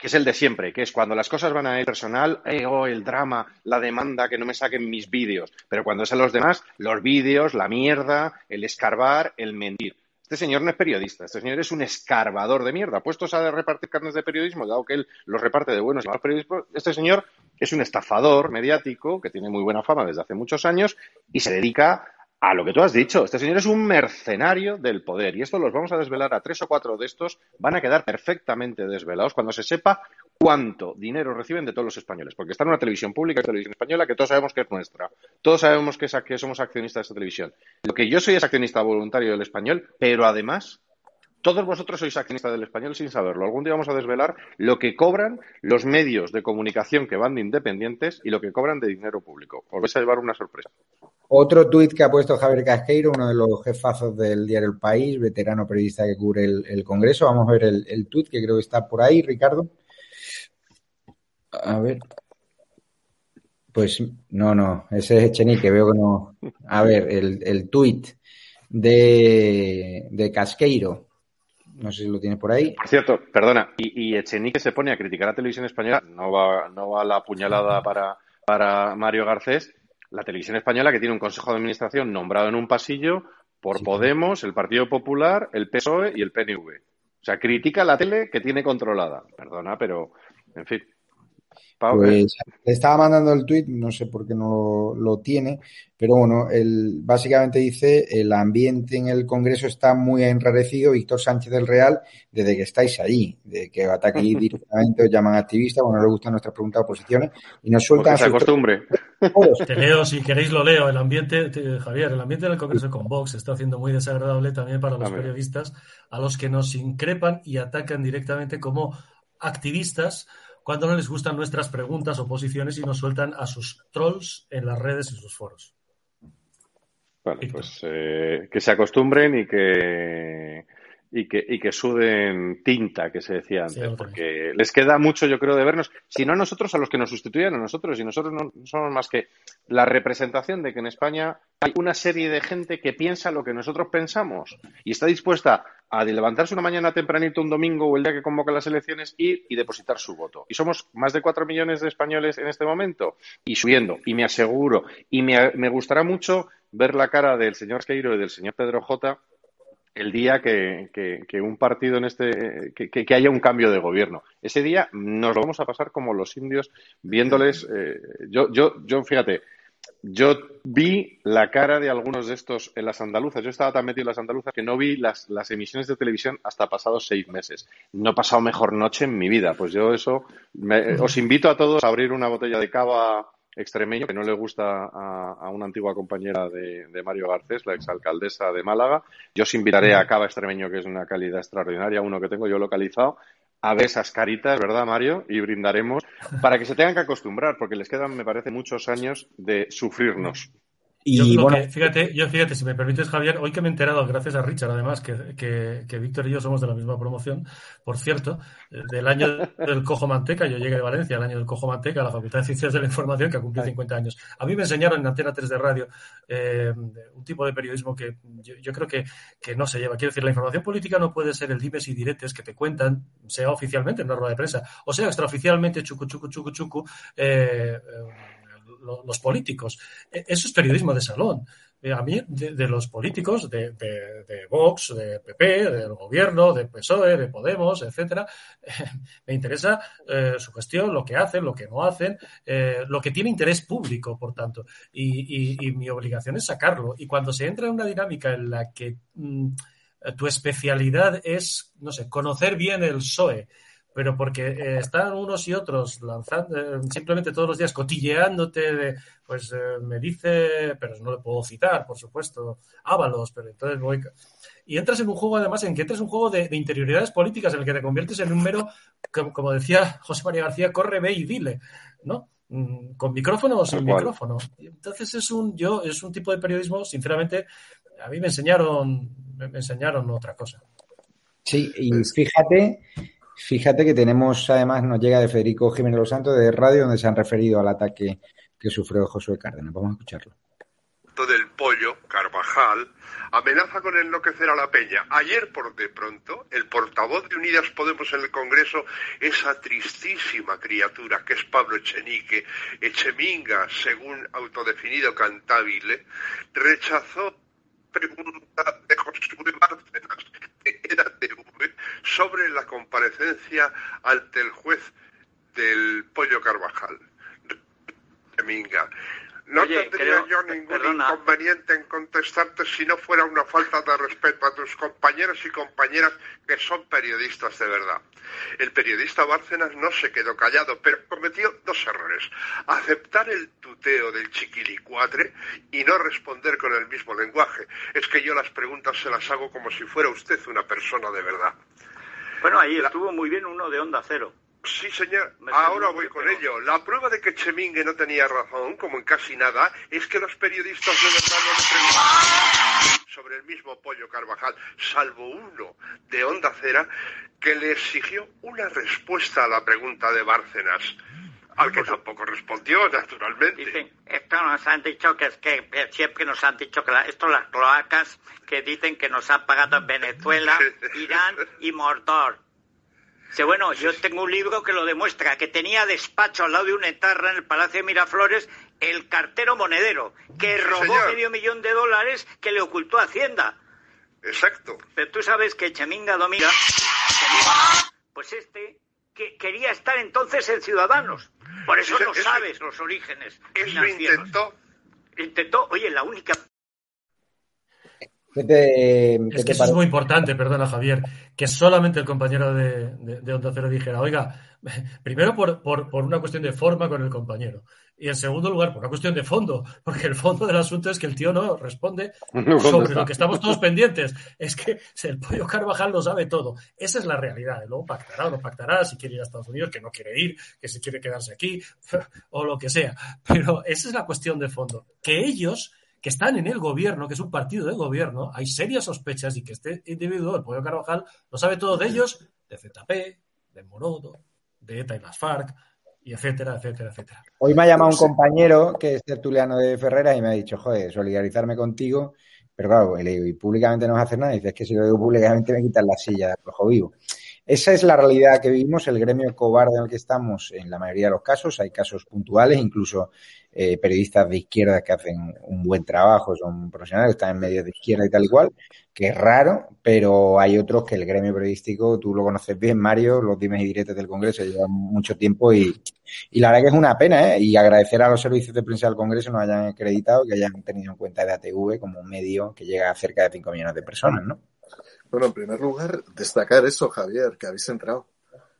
que es el de siempre, que es cuando las cosas van a él personal, eh, oh, el drama, la demanda, que no me saquen mis vídeos. Pero cuando es a los demás, los vídeos, la mierda, el escarbar, el mentir. Este señor no es periodista, este señor es un escarbador de mierda. Puestos a repartir carnes de periodismo, dado que él los reparte de buenos y malos periodistas, este señor es un estafador mediático que tiene muy buena fama desde hace muchos años y se dedica a lo que tú has dicho. Este señor es un mercenario del poder y esto los vamos a desvelar a tres o cuatro de estos. Van a quedar perfectamente desvelados cuando se sepa cuánto dinero reciben de todos los españoles. Porque está en una televisión pública, televisión española, que todos sabemos que es nuestra. Todos sabemos que, que somos accionistas de esa televisión. Lo que yo soy es accionista voluntario del español, pero además todos vosotros sois accionistas del español sin saberlo. Algún día vamos a desvelar lo que cobran los medios de comunicación que van de independientes y lo que cobran de dinero público. Os vais a llevar una sorpresa. Otro tuit que ha puesto Javier Casqueiro, uno de los jefazos del diario El País, veterano periodista que cubre el, Congreso. Vamos a ver el, el tuit que creo que está por ahí, Ricardo. A ver. Pues no, no, ese es Echenique, veo que no. A ver, el, tuit de Casqueiro no sé si lo tiene por ahí. Cierto, perdona. Y, y Echenique se pone a criticar a la televisión española. No va, no va la puñalada para, para Mario Garcés. La televisión española que tiene un consejo de administración nombrado en un pasillo por Podemos, el Partido Popular, el PSOE y el PNV. O sea, critica la tele que tiene controlada. Perdona, pero, en fin. Pues le estaba mandando el tuit, no sé por qué no lo, lo, tiene, pero bueno, el, básicamente dice el ambiente en el Congreso está muy enrarecido, Víctor Sánchez del Real, desde que estáis ahí, de que ataque <laughs> directamente, os llaman activistas, bueno, no les gustan nuestras preguntas o posiciones, y nos sueltan... se acostumbre. Te leo, si queréis lo leo, el ambiente, Javier, el ambiente del Congreso con Vox está haciendo muy desagradable también para los periodistas, a los que nos increpan y atacan directamente como activistas cuando no les gustan nuestras preguntas o posiciones y nos sueltan a sus trolls en las redes y sus foros. Pues eh, que se acostumbren y que y que, y que suden tinta, que se decía antes, porque les queda mucho, yo creo, de vernos, si no a nosotros, a los que nos sustituyen a nosotros, y nosotros no somos más que la representación de que en España hay una serie de gente que piensa lo que nosotros pensamos y está dispuesta a levantarse una mañana tempranito un domingo o el día que convoca las elecciones ir y depositar su voto. Y somos más de cuatro millones de españoles en este momento y subiendo. Y me aseguro, y me, me gustará mucho ver la cara del señor Esqueiro y del señor Pedro J el día que, que, un partido en este que, que, haya un cambio de gobierno. Ese día nos lo vamos a pasar como los indios viéndoles. Eh, yo, yo, yo, fíjate, yo vi la cara de algunos de estos en las andaluzas. Yo estaba tan metido en las andaluzas que no vi las, las emisiones de televisión hasta pasados seis meses. No he pasado mejor noche en mi vida. Pues yo eso os invito a todos a abrir una botella de cava extremeño que no le gusta a, una antigua compañera de, Mario Garcés, la exalcaldesa de Málaga. Yo os invitaré a Cava Extremeño, que es una calidad extraordinaria, uno que tengo yo localizado, a ver esas caritas, ¿verdad, Mario? Y brindaremos para que se tengan que acostumbrar, porque les quedan, me parece, muchos años de sufrirnos. Y yo fíjate, yo fíjate, si me permites, Javier, hoy que me he enterado, gracias a Richard, además, que, que, Víctor y yo somos de la misma promoción, por cierto, del año <laughs> del Cojo Manteca, yo llegué de Valencia, el año del Cojo Manteca, la Facultad de Ciencias de la Información, que ha cumplido 50 años. A mí me enseñaron en Antena 3 de radio eh, un tipo de periodismo que yo, creo que, que, no se lleva. Quiero decir, la información política no puede ser el dimes y diretes que te cuentan, sea oficialmente en una rueda de prensa, o sea extraoficialmente, chucu, chucu, chucu, chucu, eh, eh los políticos. E, eso es periodismo de salón. Eh, a mí, de, los políticos, de, de, Vox, de PP, del gobierno, de PSOE, de Podemos, etcétera, <laughs> me interesa eh, su gestión, lo que hacen, lo que no hacen, eh, lo que tiene interés público, por tanto. Y, mi obligación es sacarlo. Y cuando se entra en una dinámica en la que mm, tu especialidad es, no sé, conocer bien el PSOE, pero porque eh, están unos y otros lanzando, eh, simplemente todos los días cotilleándote de, pues eh, me dice, pero no le puedo citar, por supuesto, Ábalos, pero entonces voy... Y entras en un juego, además, en que entras en un juego de, interioridades políticas en el que te conviertes en un mero, como, decía <laughs> José María García, corre, ve y dile, ¿no? Mm, con micrófono o sin micrófono. Entonces es un, yo, es un tipo de periodismo, sinceramente, a mí me enseñaron, me enseñaron otra cosa. Sí, y fíjate Fíjate que tenemos, además, nos llega de Federico Jiménez Los Santos de Radio, donde se han referido al ataque que sufrió Josué Cárdenas. Vamos a escucharlo. Del pollo, Carvajal, amenaza con enloquecer a la peña. Ayer, por de pronto, el portavoz de Unidas Podemos en el Congreso, esa tristísima criatura que es Pablo Echenique, Echeminga, según autodefinido cantabile, rechazó pregunta de Josué Bárcenas de sobre la comparecencia ante el juez del Pollo Carvajal. Minga. No tendría yo ningún inconveniente en contestarte si no fuera una falta de respeto a tus compañeros y compañeras que son periodistas de verdad. El periodista Bárcenas no se quedó callado, pero cometió dos errores. Aceptar el tuteo del chiquilicuatre y no responder con el mismo lenguaje. Es que yo las preguntas se las hago como si fuera usted una persona de verdad. Bueno, ahí estuvo muy bien uno de Onda Cero. Sí, señor. Ahora voy con ello. La prueba de que Chemingue no tenía razón, como en casi nada, es que los periodistas de verdad no le preguntaron sobre el mismo Pollo Carvajal, salvo uno de Onda Cera que le exigió una respuesta a la pregunta de Bárcenas, al que tampoco respondió, naturalmente. Dicen, esto nos han dicho que es que siempre nos han dicho que esto las cloacas que dicen que nos han pagado Venezuela, Irán y Mordor bueno, yo tengo un libro que lo demuestra, que tenía despacho al lado de una etarra en el Palacio de Miraflores el cartero monedero, que robó medio millón de dólares que le ocultó Hacienda. Exacto. Pero tú sabes que Cheminga Dominga, <laughs> pues este, que quería estar entonces en Ciudadanos. Por eso Eso- no eso- sabes los orígenes Eso financieros. intentó. Intentó, oye, la única ¿Qué te, qué Es que eso es muy importante, perdona Javier, que solamente el compañero de, de, de Onda Cero dijera, oiga, <laughs> primero por, por, por una cuestión de forma con el compañero y en segundo lugar por una cuestión de fondo, <laughs> porque el fondo del asunto es que el tío no responde <laughs> ¿Dónde sobre lo que estamos todos pendientes. Es que el pollo Carvajal lo sabe todo. Esa es la realidad. Y luego pactará o no pactará, si quiere ir a Estados Unidos, que no quiere ir, que si quiere quedarse aquí o lo que sea. Pero esa es la cuestión de fondo. Que ellos que están en el gobierno, que es un partido de gobierno, hay serias sospechas y que este individuo, el Pollo Carvajal, lo sabe todo de ellos, de ZP, de Morodo, de ETA y las FARC, y etcétera, etcétera, etcétera. Hoy me ha llamado un compañero que es tertuliano de Ferreras y me ha dicho, joder, solidarizarme contigo, pero claro, le digo, y públicamente no vas a hacer nada. Y dice, es que si lo digo públicamente me quitan la silla de rojo vivo. Esa es la realidad que vivimos, el gremio cobarde en el que estamos en la mayoría de los casos. Hay casos puntuales, incluso eh, periodistas de izquierda que hacen un buen trabajo, son profesionales, están en medios de izquierda y tal y cual, que es raro, pero hay otros que el gremio periodístico, tú lo conoces bien, Mario, los dimes y diretes del Congreso llevan mucho tiempo y, y la verdad que es una pena, ¿eh? Y agradecer a los servicios de prensa del Congreso nos hayan acreditado, que hayan tenido en cuenta de ATV como un medio que llega a cerca de 5 millones de personas, ¿no? Bueno, en primer lugar, destacar eso, Javier, que habéis entrado.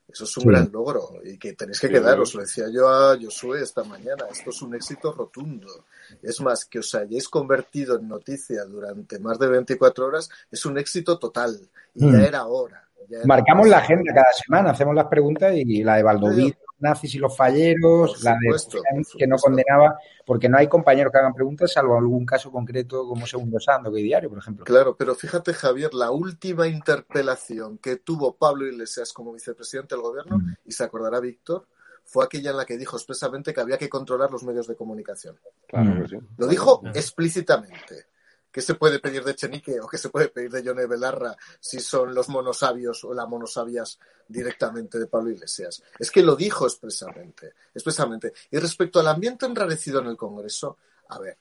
Eso es un Sí. gran logro y que tenéis que Sí, quedaros. Lo decía yo a Josué esta mañana. Esto es un éxito rotundo. Es más, que os hayáis convertido en noticia durante más de 24 horas es un éxito total. Y Mm. ya era hora. ya era Marcamos hora. la agenda cada semana, hacemos las preguntas y la de Valdovido, los nazis y los falleros, Por la de supuesto, por que no condenaba, porque no hay compañeros que hagan preguntas, salvo algún caso concreto como Segundo Sando, que diario, por ejemplo. Claro, pero fíjate, Javier, la última interpelación que tuvo Pablo Iglesias como vicepresidente del gobierno, Mm. y se acordará Víctor, fue aquella en la que dijo expresamente que había que controlar los medios de comunicación. Claro que sí. Lo dijo explícitamente. ¿Qué se puede pedir de Chenique o qué se puede pedir de Yone Belarra si son los monosabios o las monosabias directamente de Pablo Iglesias? Es que lo dijo expresamente, expresamente. Y respecto al ambiente enrarecido en el Congreso, a ver,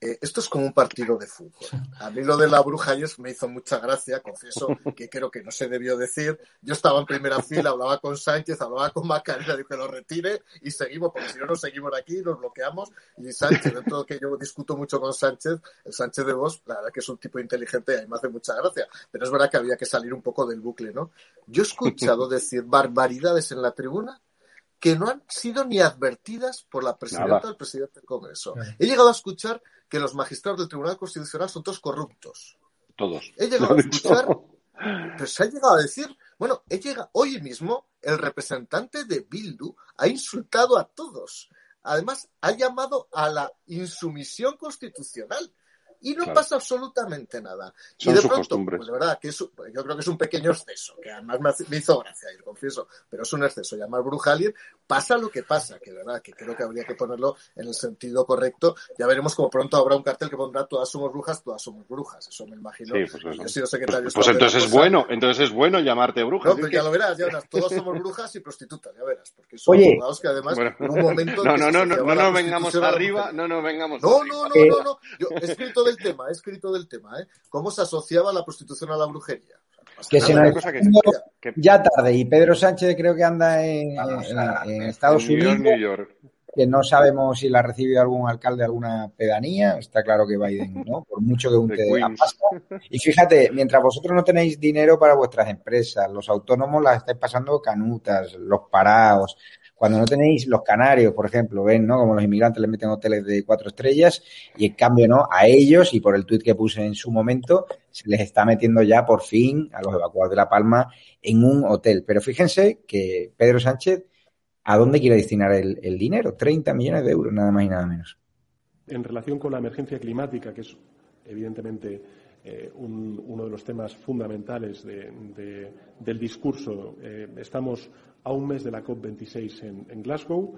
eh, esto es como un partido de fútbol. A mí lo de la bruja me hizo mucha gracia, confieso que creo que no se debió decir. Yo estaba en primera fila, hablaba con Sánchez, hablaba con Macarena, que lo retire y seguimos, porque si no nos seguimos aquí, nos bloqueamos. Y Sánchez, dentro de que yo discuto mucho con Sánchez, el Sánchez de Vos, la verdad que es un tipo inteligente y a mí me hace mucha gracia. Pero es verdad que había que salir un poco del bucle, ¿no? Yo he escuchado decir barbaridades en la tribuna que no han sido ni advertidas por la presidenta Nada. o el presidente del Congreso. He llegado a escuchar que los magistrados del Tribunal Constitucional son todos corruptos. Todos. He llegado a escuchar, pero se ha llegado a decir, bueno, he llegado, hoy mismo el representante de Bildu ha insultado a todos. Además, ha llamado a la insumisión constitucional. Y no Claro. pasa absolutamente nada. Son y de sus pronto, costumbres. pues de verdad, que es, yo creo que es un pequeño exceso, que además me, hizo gracia, lo confieso, pero es un exceso. Llamar bruja a alguien, pasa lo que pasa, que de verdad, que creo que habría que ponerlo en el sentido correcto. Ya veremos como pronto habrá un cartel que pondrá todas somos brujas, todas somos brujas. Eso me imagino. Sí, pues yo he sido secretario Pues, de pues entonces es bueno, entonces es bueno llamarte bruja. No, pero que- ya lo verás, ya verás. Todos somos brujas y prostitutas, ya verás. Porque son Oye. abogados que además Bueno. en un momento. No, no, no, no, no nos vengamos arriba, no nos vengamos No, arriba. no, no, Eh, no, no. Yo he escrito del tema, he escrito del tema, ¿eh? ¿Cómo se asociaba la prostitución a la brujería? Que se nos cosa está que- yendo que- ya tarde y Pedro Sánchez creo que anda en, en- en Estados En Unidos. New York. que no sabemos si la ha recibido algún alcalde de alguna pedanía. Está claro que Biden, ¿no? Por mucho que <laughs> Queens. pasta. Y fíjate, mientras vosotros no tenéis dinero para vuestras empresas, los autónomos las estáis pasando canutas, los parados. Cuando no tenéis los canarios, por ejemplo, ven, ¿no? Como los inmigrantes les meten hoteles de cuatro estrellas y en cambio, ¿no? A ellos, y por el tuit que puse en su momento, se les está metiendo ya por fin a los evacuados de La Palma en un hotel. Pero fíjense que Pedro Sánchez ¿A dónde quiere destinar el, dinero? 30 millones de euros, nada más y nada menos. En relación con la emergencia climática, que es evidentemente eh, un- uno de los temas fundamentales de- de- del discurso, eh, estamos a un mes de la COP26 en, en Glasgow,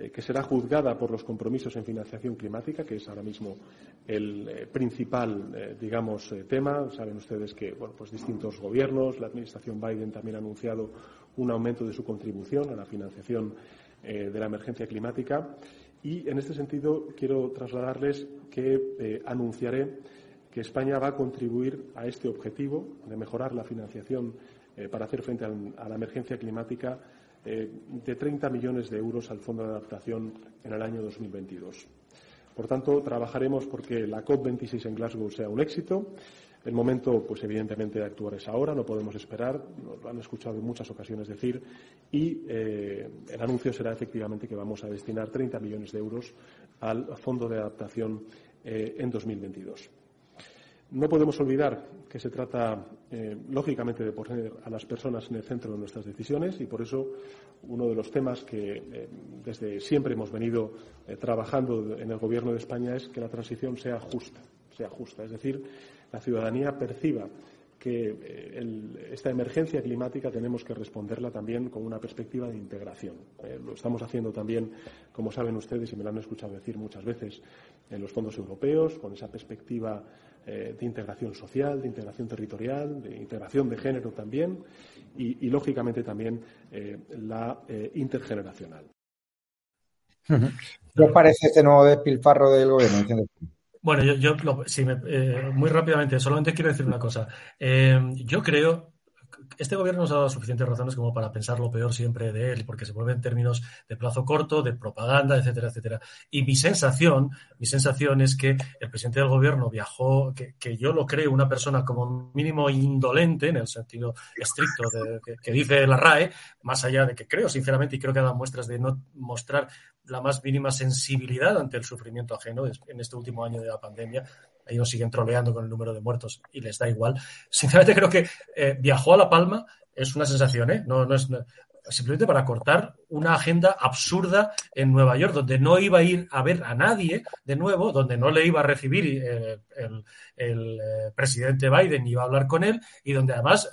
eh, que será juzgada por los compromisos en financiación climática, que es ahora mismo el eh, principal, eh, digamos, tema. Saben ustedes que bueno, pues distintos gobiernos, la administración Biden también ha anunciado un aumento de su contribución a la financiación de la emergencia climática. Y en este sentido quiero trasladarles que anunciaré que España va a contribuir a este objetivo de mejorar la financiación eh, para hacer frente a la emergencia climática de 30 millones de euros al Fondo de Adaptación en el año 2022. Por tanto, trabajaremos porque la COP26 en Glasgow sea un éxito. El momento, pues evidentemente, de actuar es ahora, no podemos esperar, nos lo han escuchado en muchas ocasiones decir, y eh, el anuncio será efectivamente que vamos a destinar 30 millones de euros al Fondo de Adaptación eh, en 2022. No podemos olvidar que se trata, eh, lógicamente, de poner a las personas en el centro de nuestras decisiones y, por eso, uno de los temas que eh, desde siempre hemos venido eh, trabajando en el Gobierno de España es que la transición sea justa, sea justa, es decir, la ciudadanía perciba que esta emergencia climática tenemos que responderla también con una perspectiva de integración. lo estamos haciendo también, como saben ustedes y me lo han escuchado decir muchas veces, en los fondos europeos, con esa perspectiva eh, de integración social, de integración territorial, de integración de género también y, lógicamente, también eh, la eh, intergeneracional. ¿Qué os parece este nuevo despilfarro del gobierno? Bueno, yo, muy rápidamente, solamente quiero decir una cosa. yo creo este gobierno nos ha dado suficientes razones como para pensar lo peor siempre de él, porque se mueve en términos de plazo corto, de propaganda, etcétera, etcétera. Y mi sensación, mi sensación es que el presidente del gobierno viajó, que, yo lo creo una persona como mínimo indolente, en el sentido estricto de, que, dice la RAE, más allá de que creo sinceramente y creo que ha dado muestras de no mostrar la más mínima sensibilidad ante el sufrimiento ajeno en este último año de la pandemia, ellos siguen troleando con el número de muertos y les da igual. <laughs> Sinceramente creo que eh, viajó a La Palma, es una sensación, ¿eh? No, no es simplemente para cortar una agenda absurda en Nueva York, donde no iba a ir a ver a nadie de nuevo, donde no le iba a recibir eh, el, eh, presidente Biden iba a hablar con él, y donde además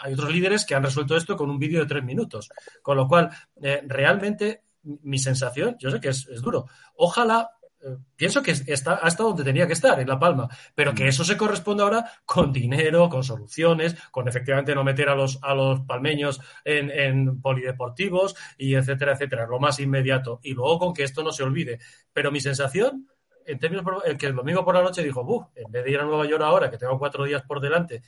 hay otros líderes que han resuelto esto con un vídeo de tres minutos. Con lo cual, realmente mi sensación, yo sé que es, es duro, ojalá pienso que está, ha estado donde tenía que estar, en La Palma, pero que mm. eso se corresponde ahora con dinero, con soluciones, con efectivamente no meter a los, a los palmeños en, polideportivos y etcétera, etcétera, lo más inmediato. Y luego con que esto no se olvide. Pero mi sensación, en términos, el que el domingo por la noche dijo, Buf, en vez de ir a Nueva York ahora, que tengo cuatro días por delante,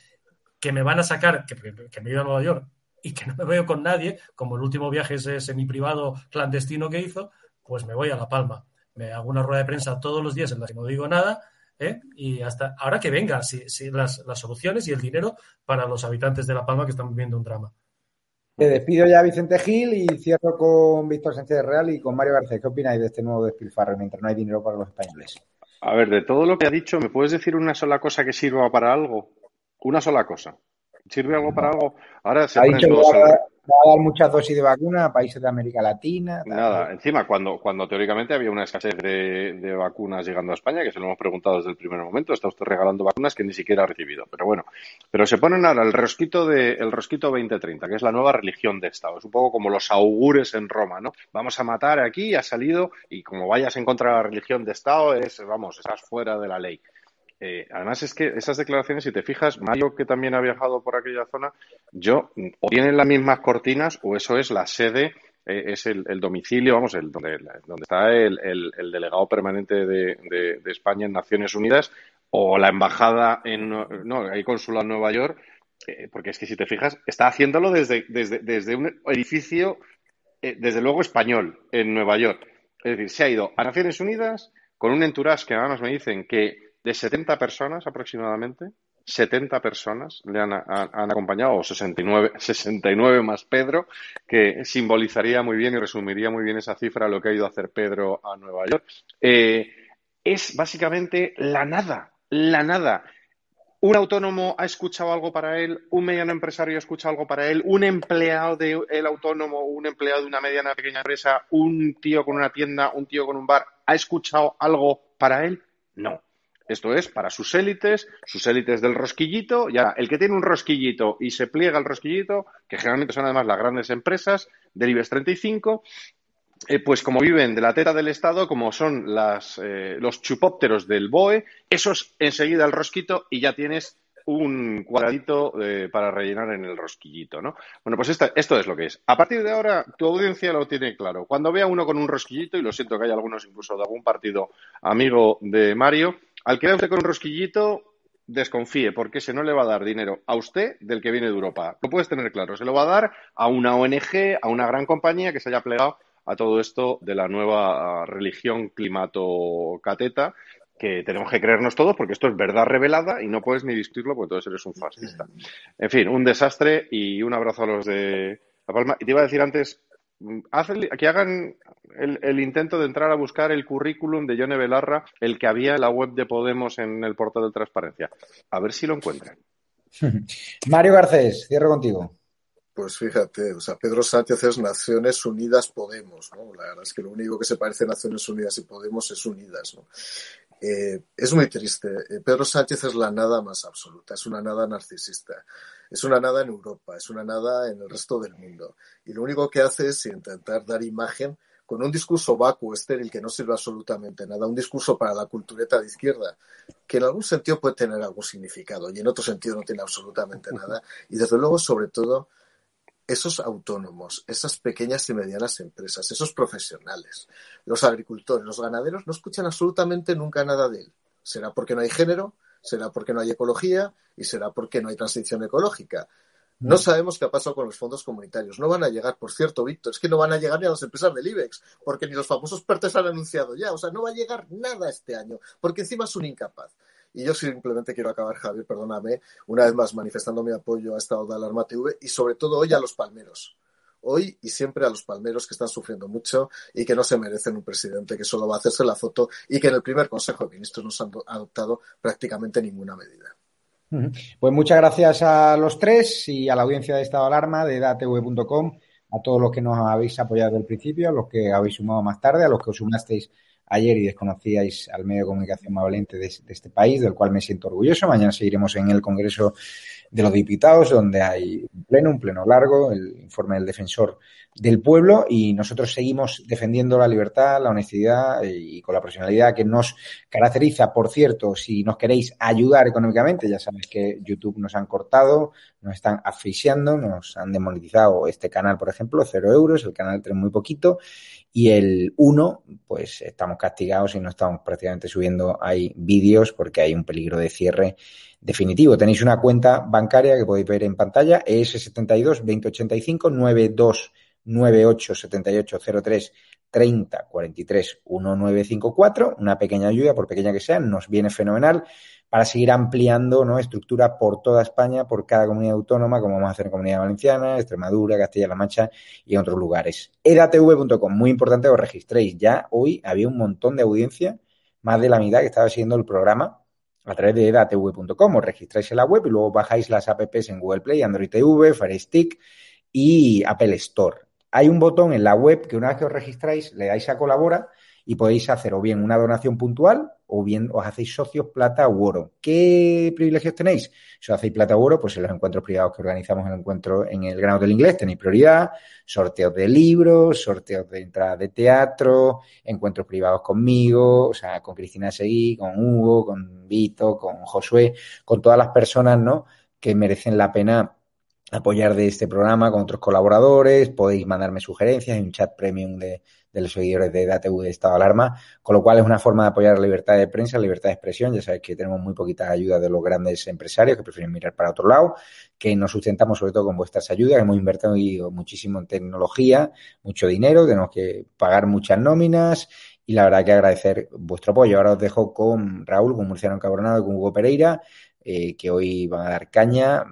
que me van a sacar, que, que me he ido a Nueva York y que no me veo con nadie, como el último viaje ese semi privado clandestino que hizo, pues me voy a La Palma me hago una rueda de prensa todos los días en la que no digo nada, ¿eh? y hasta ahora que vengan si, si las, soluciones y el dinero para los habitantes de La Palma que están viviendo un drama. Te despido ya, Vicente Gil, y cierro con Víctor Sánchez Real y con Mario García. ¿Qué opináis de este nuevo despilfarro mientras no hay dinero para los españoles? A ver, de todo lo que ha dicho, ¿me puedes decir una sola cosa que sirva para algo? Una sola cosa. ¿Sirve algo para algo? Ahora se ponen todos va a dar muchas dosis de vacuna a países de América Latina. Nada, encima, cuando, cuando teóricamente había una escasez de, vacunas llegando a España, que se lo hemos preguntado desde el primer momento, está usted regalando vacunas que ni siquiera ha recibido. Pero bueno, pero se ponen ahora el rosquito, de, el rosquito 2030, que es la nueva religión de Estado. Es un poco como los augures en Roma, ¿no? Vamos a matar aquí, ha salido, y como vayas en contra de la religión de Estado, es, vamos, estás fuera de la ley. Eh, además es que esas declaraciones, si te fijas, Mario que también ha viajado por aquella zona, yo o tienen las mismas cortinas o eso es la sede, eh, es el, domicilio, vamos, el, donde, donde está el, delegado permanente de, España en Naciones Unidas o la embajada en, no, hay consulado en Nueva York, eh, porque es que si te fijas, está haciéndolo desde, desde, desde un edificio, desde luego español, en Nueva York. Es decir, se ha ido a Naciones Unidas con un entourage que además me dicen que de 70 personas aproximadamente, 70 personas le han, acompañado, o 69, 69 <laughs> más Pedro, que simbolizaría muy bien y resumiría muy bien esa cifra lo que ha ido a hacer Pedro a Nueva York. Eh, es básicamente la nada, la nada. Un autónomo ha escuchado algo para él, un mediano empresario ha escuchado algo para él, un empleado del autónomo, un empleado de una mediana pequeña empresa, un tío con una tienda, un tío con un bar, ¿ha escuchado algo para él? No. Esto es para sus élites, sus élites del rosquillito. Ya, el que tiene un rosquillito y se pliega el rosquillito, que generalmente son además las grandes empresas del IBEX 35, eh, pues como viven de la teta del Estado, como son las, eh, los chupópteros del BOE, eso es enseguida el rosquito y ya tienes un cuadradito eh, para rellenar en el rosquillito, ¿no? Bueno, pues esto es lo que es. A partir de ahora, tu audiencia lo tiene claro. Cuando vea uno con un rosquillito, y lo siento que hay algunos incluso de algún partido amigo de Mario, al que usted con un rosquillito, desconfíe, porque ese no le va a dar dinero a usted del que viene de Europa. Lo puedes tener claro. Se lo va a dar a una ONG, a una gran compañía que se haya plegado a todo esto de la nueva religión climato-cateta que tenemos que creernos todos porque esto es verdad revelada y no puedes ni discutirlo porque entonces eres un fascista. En fin, un desastre y un abrazo a los de La Palma. Y te iba a decir antes, haz que hagan el, intento de entrar a buscar el currículum de Yone Belarra, el que había en la web de Podemos en el portal de transparencia. A ver si lo encuentran. <laughs> Mario Garcés, cierro contigo. Pues fíjate, o sea, Pedro Sánchez es Naciones Unidas Podemos, ¿no? La verdad es que lo único que se parece a Naciones Unidas y Podemos es Unidas, ¿no? Eh, es muy triste. Eh, Pedro Sánchez es la nada más absoluta, es una nada narcisista, es una nada en Europa, es una nada en el resto del mundo. Y lo único que hace es intentar dar imagen con un discurso vacuo, estéril, que no sirve absolutamente nada, un discurso para la cultureta de izquierda, que en algún sentido puede tener algún significado y en otro sentido no tiene absolutamente nada. Y desde luego, sobre todo, esos autónomos, esas pequeñas y medianas empresas, esos profesionales, los agricultores, los ganaderos, no escuchan absolutamente nunca nada de él. Será porque no hay género, será porque no hay ecología y será porque no hay transición ecológica. No mm. sabemos qué ha pasado con los fondos comunitarios. No van a llegar, por cierto, Víctor, es que no van a llegar ni a las empresas del IBEX, porque ni los famosos PERTES han anunciado ya. O sea, no va a llegar nada este año, porque encima es un incapaz. Y yo simplemente quiero acabar, Javier, perdóname, una vez más manifestando mi apoyo a Estado de Alarma TV y sobre todo hoy a los palmeros. Hoy y siempre a los palmeros que están sufriendo mucho y que no se merecen un presidente que solo va a hacerse la foto y que en el primer Consejo de Ministros no se han adoptado prácticamente ninguna medida. Pues muchas gracias a los tres y a la audiencia de Estado Alarma de edatv.com, a todos los que nos habéis apoyado desde el principio, a los que habéis sumado más tarde, a los que os sumasteis ayer y desconocíais al medio de comunicación más valiente de, este país, del cual me siento orgulloso. Mañana seguiremos en el Congreso de los Diputados, donde hay un pleno, un pleno largo, el informe del defensor del pueblo y nosotros seguimos defendiendo la libertad, la honestidad y con la profesionalidad que nos caracteriza. Por cierto, si nos queréis ayudar económicamente, ya sabéis que YouTube nos han cortado, nos están asfixiando, nos han demonetizado este canal, por ejemplo, cero euros, el canal 3 muy poquito y el 1, pues estamos castigados y no estamos prácticamente subiendo ahí vídeos porque hay un peligro de cierre definitivo. Tenéis una cuenta bancaria que podéis ver en pantalla, ES72 2085 92 98 78 03 30 43 1954. Una pequeña ayuda, por pequeña que sea, nos viene fenomenal para seguir ampliando ¿no? estructura por toda España, por cada comunidad autónoma, como vamos a hacer en Comunidad Valenciana, Extremadura, Castilla-La Mancha y en otros lugares. edatv.com, muy importante que os registréis. Ya hoy había un montón de audiencia, más de la mitad que estaba siguiendo el programa a través de edatv.com. Os registráis en la web y luego bajáis las apps en Google Play, Android TV, Fire Stick y Apple Store. Hay un botón en la web que una vez que os registráis le dais a colabora y podéis hacer o bien una donación puntual o bien os hacéis socios plata u oro. ¿Qué privilegios tenéis? Si os hacéis plata u oro, pues en los encuentros privados que organizamos en el encuentro en el Gran del Inglés tenéis prioridad, sorteos de libros, sorteos de entrada de teatro, encuentros privados conmigo, o sea, con Cristina Seguí, con Hugo, con Vito, con Josué, con todas las personas, ¿no? Que merecen la pena apoyar de este programa con otros colaboradores, podéis mandarme sugerencias, en un chat premium de, de los seguidores de DATV de Estado de Alarma, con lo cual es una forma de apoyar la libertad de prensa, la libertad de expresión. Ya sabéis que tenemos muy poquita ayuda de los grandes empresarios que prefieren mirar para otro lado, que nos sustentamos sobre todo con vuestras ayudas, hemos invertido muchísimo en tecnología, mucho dinero, tenemos que pagar muchas nóminas y la verdad que agradecer vuestro apoyo. Ahora os dejo con Raúl, con Murciano Cabronado y con Hugo Pereira, eh, que hoy van a dar caña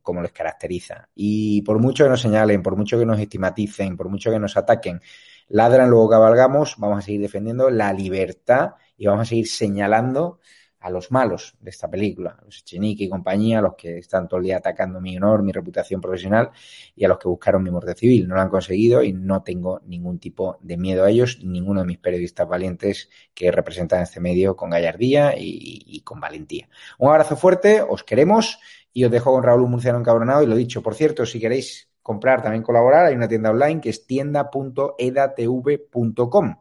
como les caracteriza. Y por mucho que nos señalen, por mucho que nos estigmaticen, por mucho que nos ataquen, ladran, luego cabalgamos, vamos a seguir defendiendo la libertad y vamos a seguir señalando a los malos de esta película, a los Echenique y compañía, a los que están todo el día atacando mi honor, mi reputación profesional y a los que buscaron mi muerte civil. No lo han conseguido y no tengo ningún tipo de miedo a ellos, ninguno de mis periodistas valientes que representan este medio con gallardía y, y con valentía. Un abrazo fuerte, os queremos y os dejo con Raúl Murciano encabronado. Y lo dicho, por cierto, si queréis comprar, también colaborar, hay una tienda online que es tienda.edatv.com.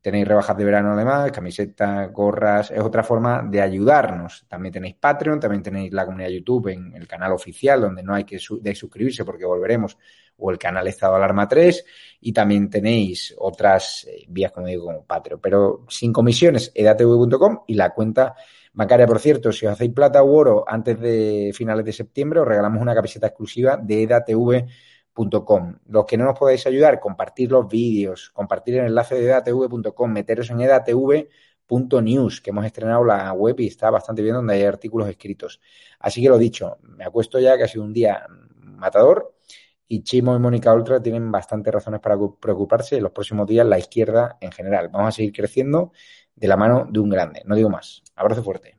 Tenéis rebajas de verano además, camisetas, gorras, es otra forma de ayudarnos. También tenéis Patreon, también tenéis la comunidad YouTube en el canal oficial, donde no hay que suscribirse porque volveremos o el canal Estado Alarma 3 y también tenéis otras eh, vías, como digo, como Patreon. Pero sin comisiones, edatv.com y la cuenta bancaria, por cierto, si os hacéis plata u oro antes de finales de septiembre, os regalamos una camiseta exclusiva de edatv.com. Los que no nos podáis ayudar, compartir los vídeos, compartir el enlace de edatv.com, meteros en edatv.news, que hemos estrenado la web y está bastante bien donde hay artículos escritos. Así que lo dicho, me acuesto ya que ha sido un día matador y Chimo y Mónica Ultra tienen bastantes razones para preocuparse en los próximos días la izquierda en general. Vamos a seguir creciendo de la mano de un grande. No digo más. Abrazo fuerte.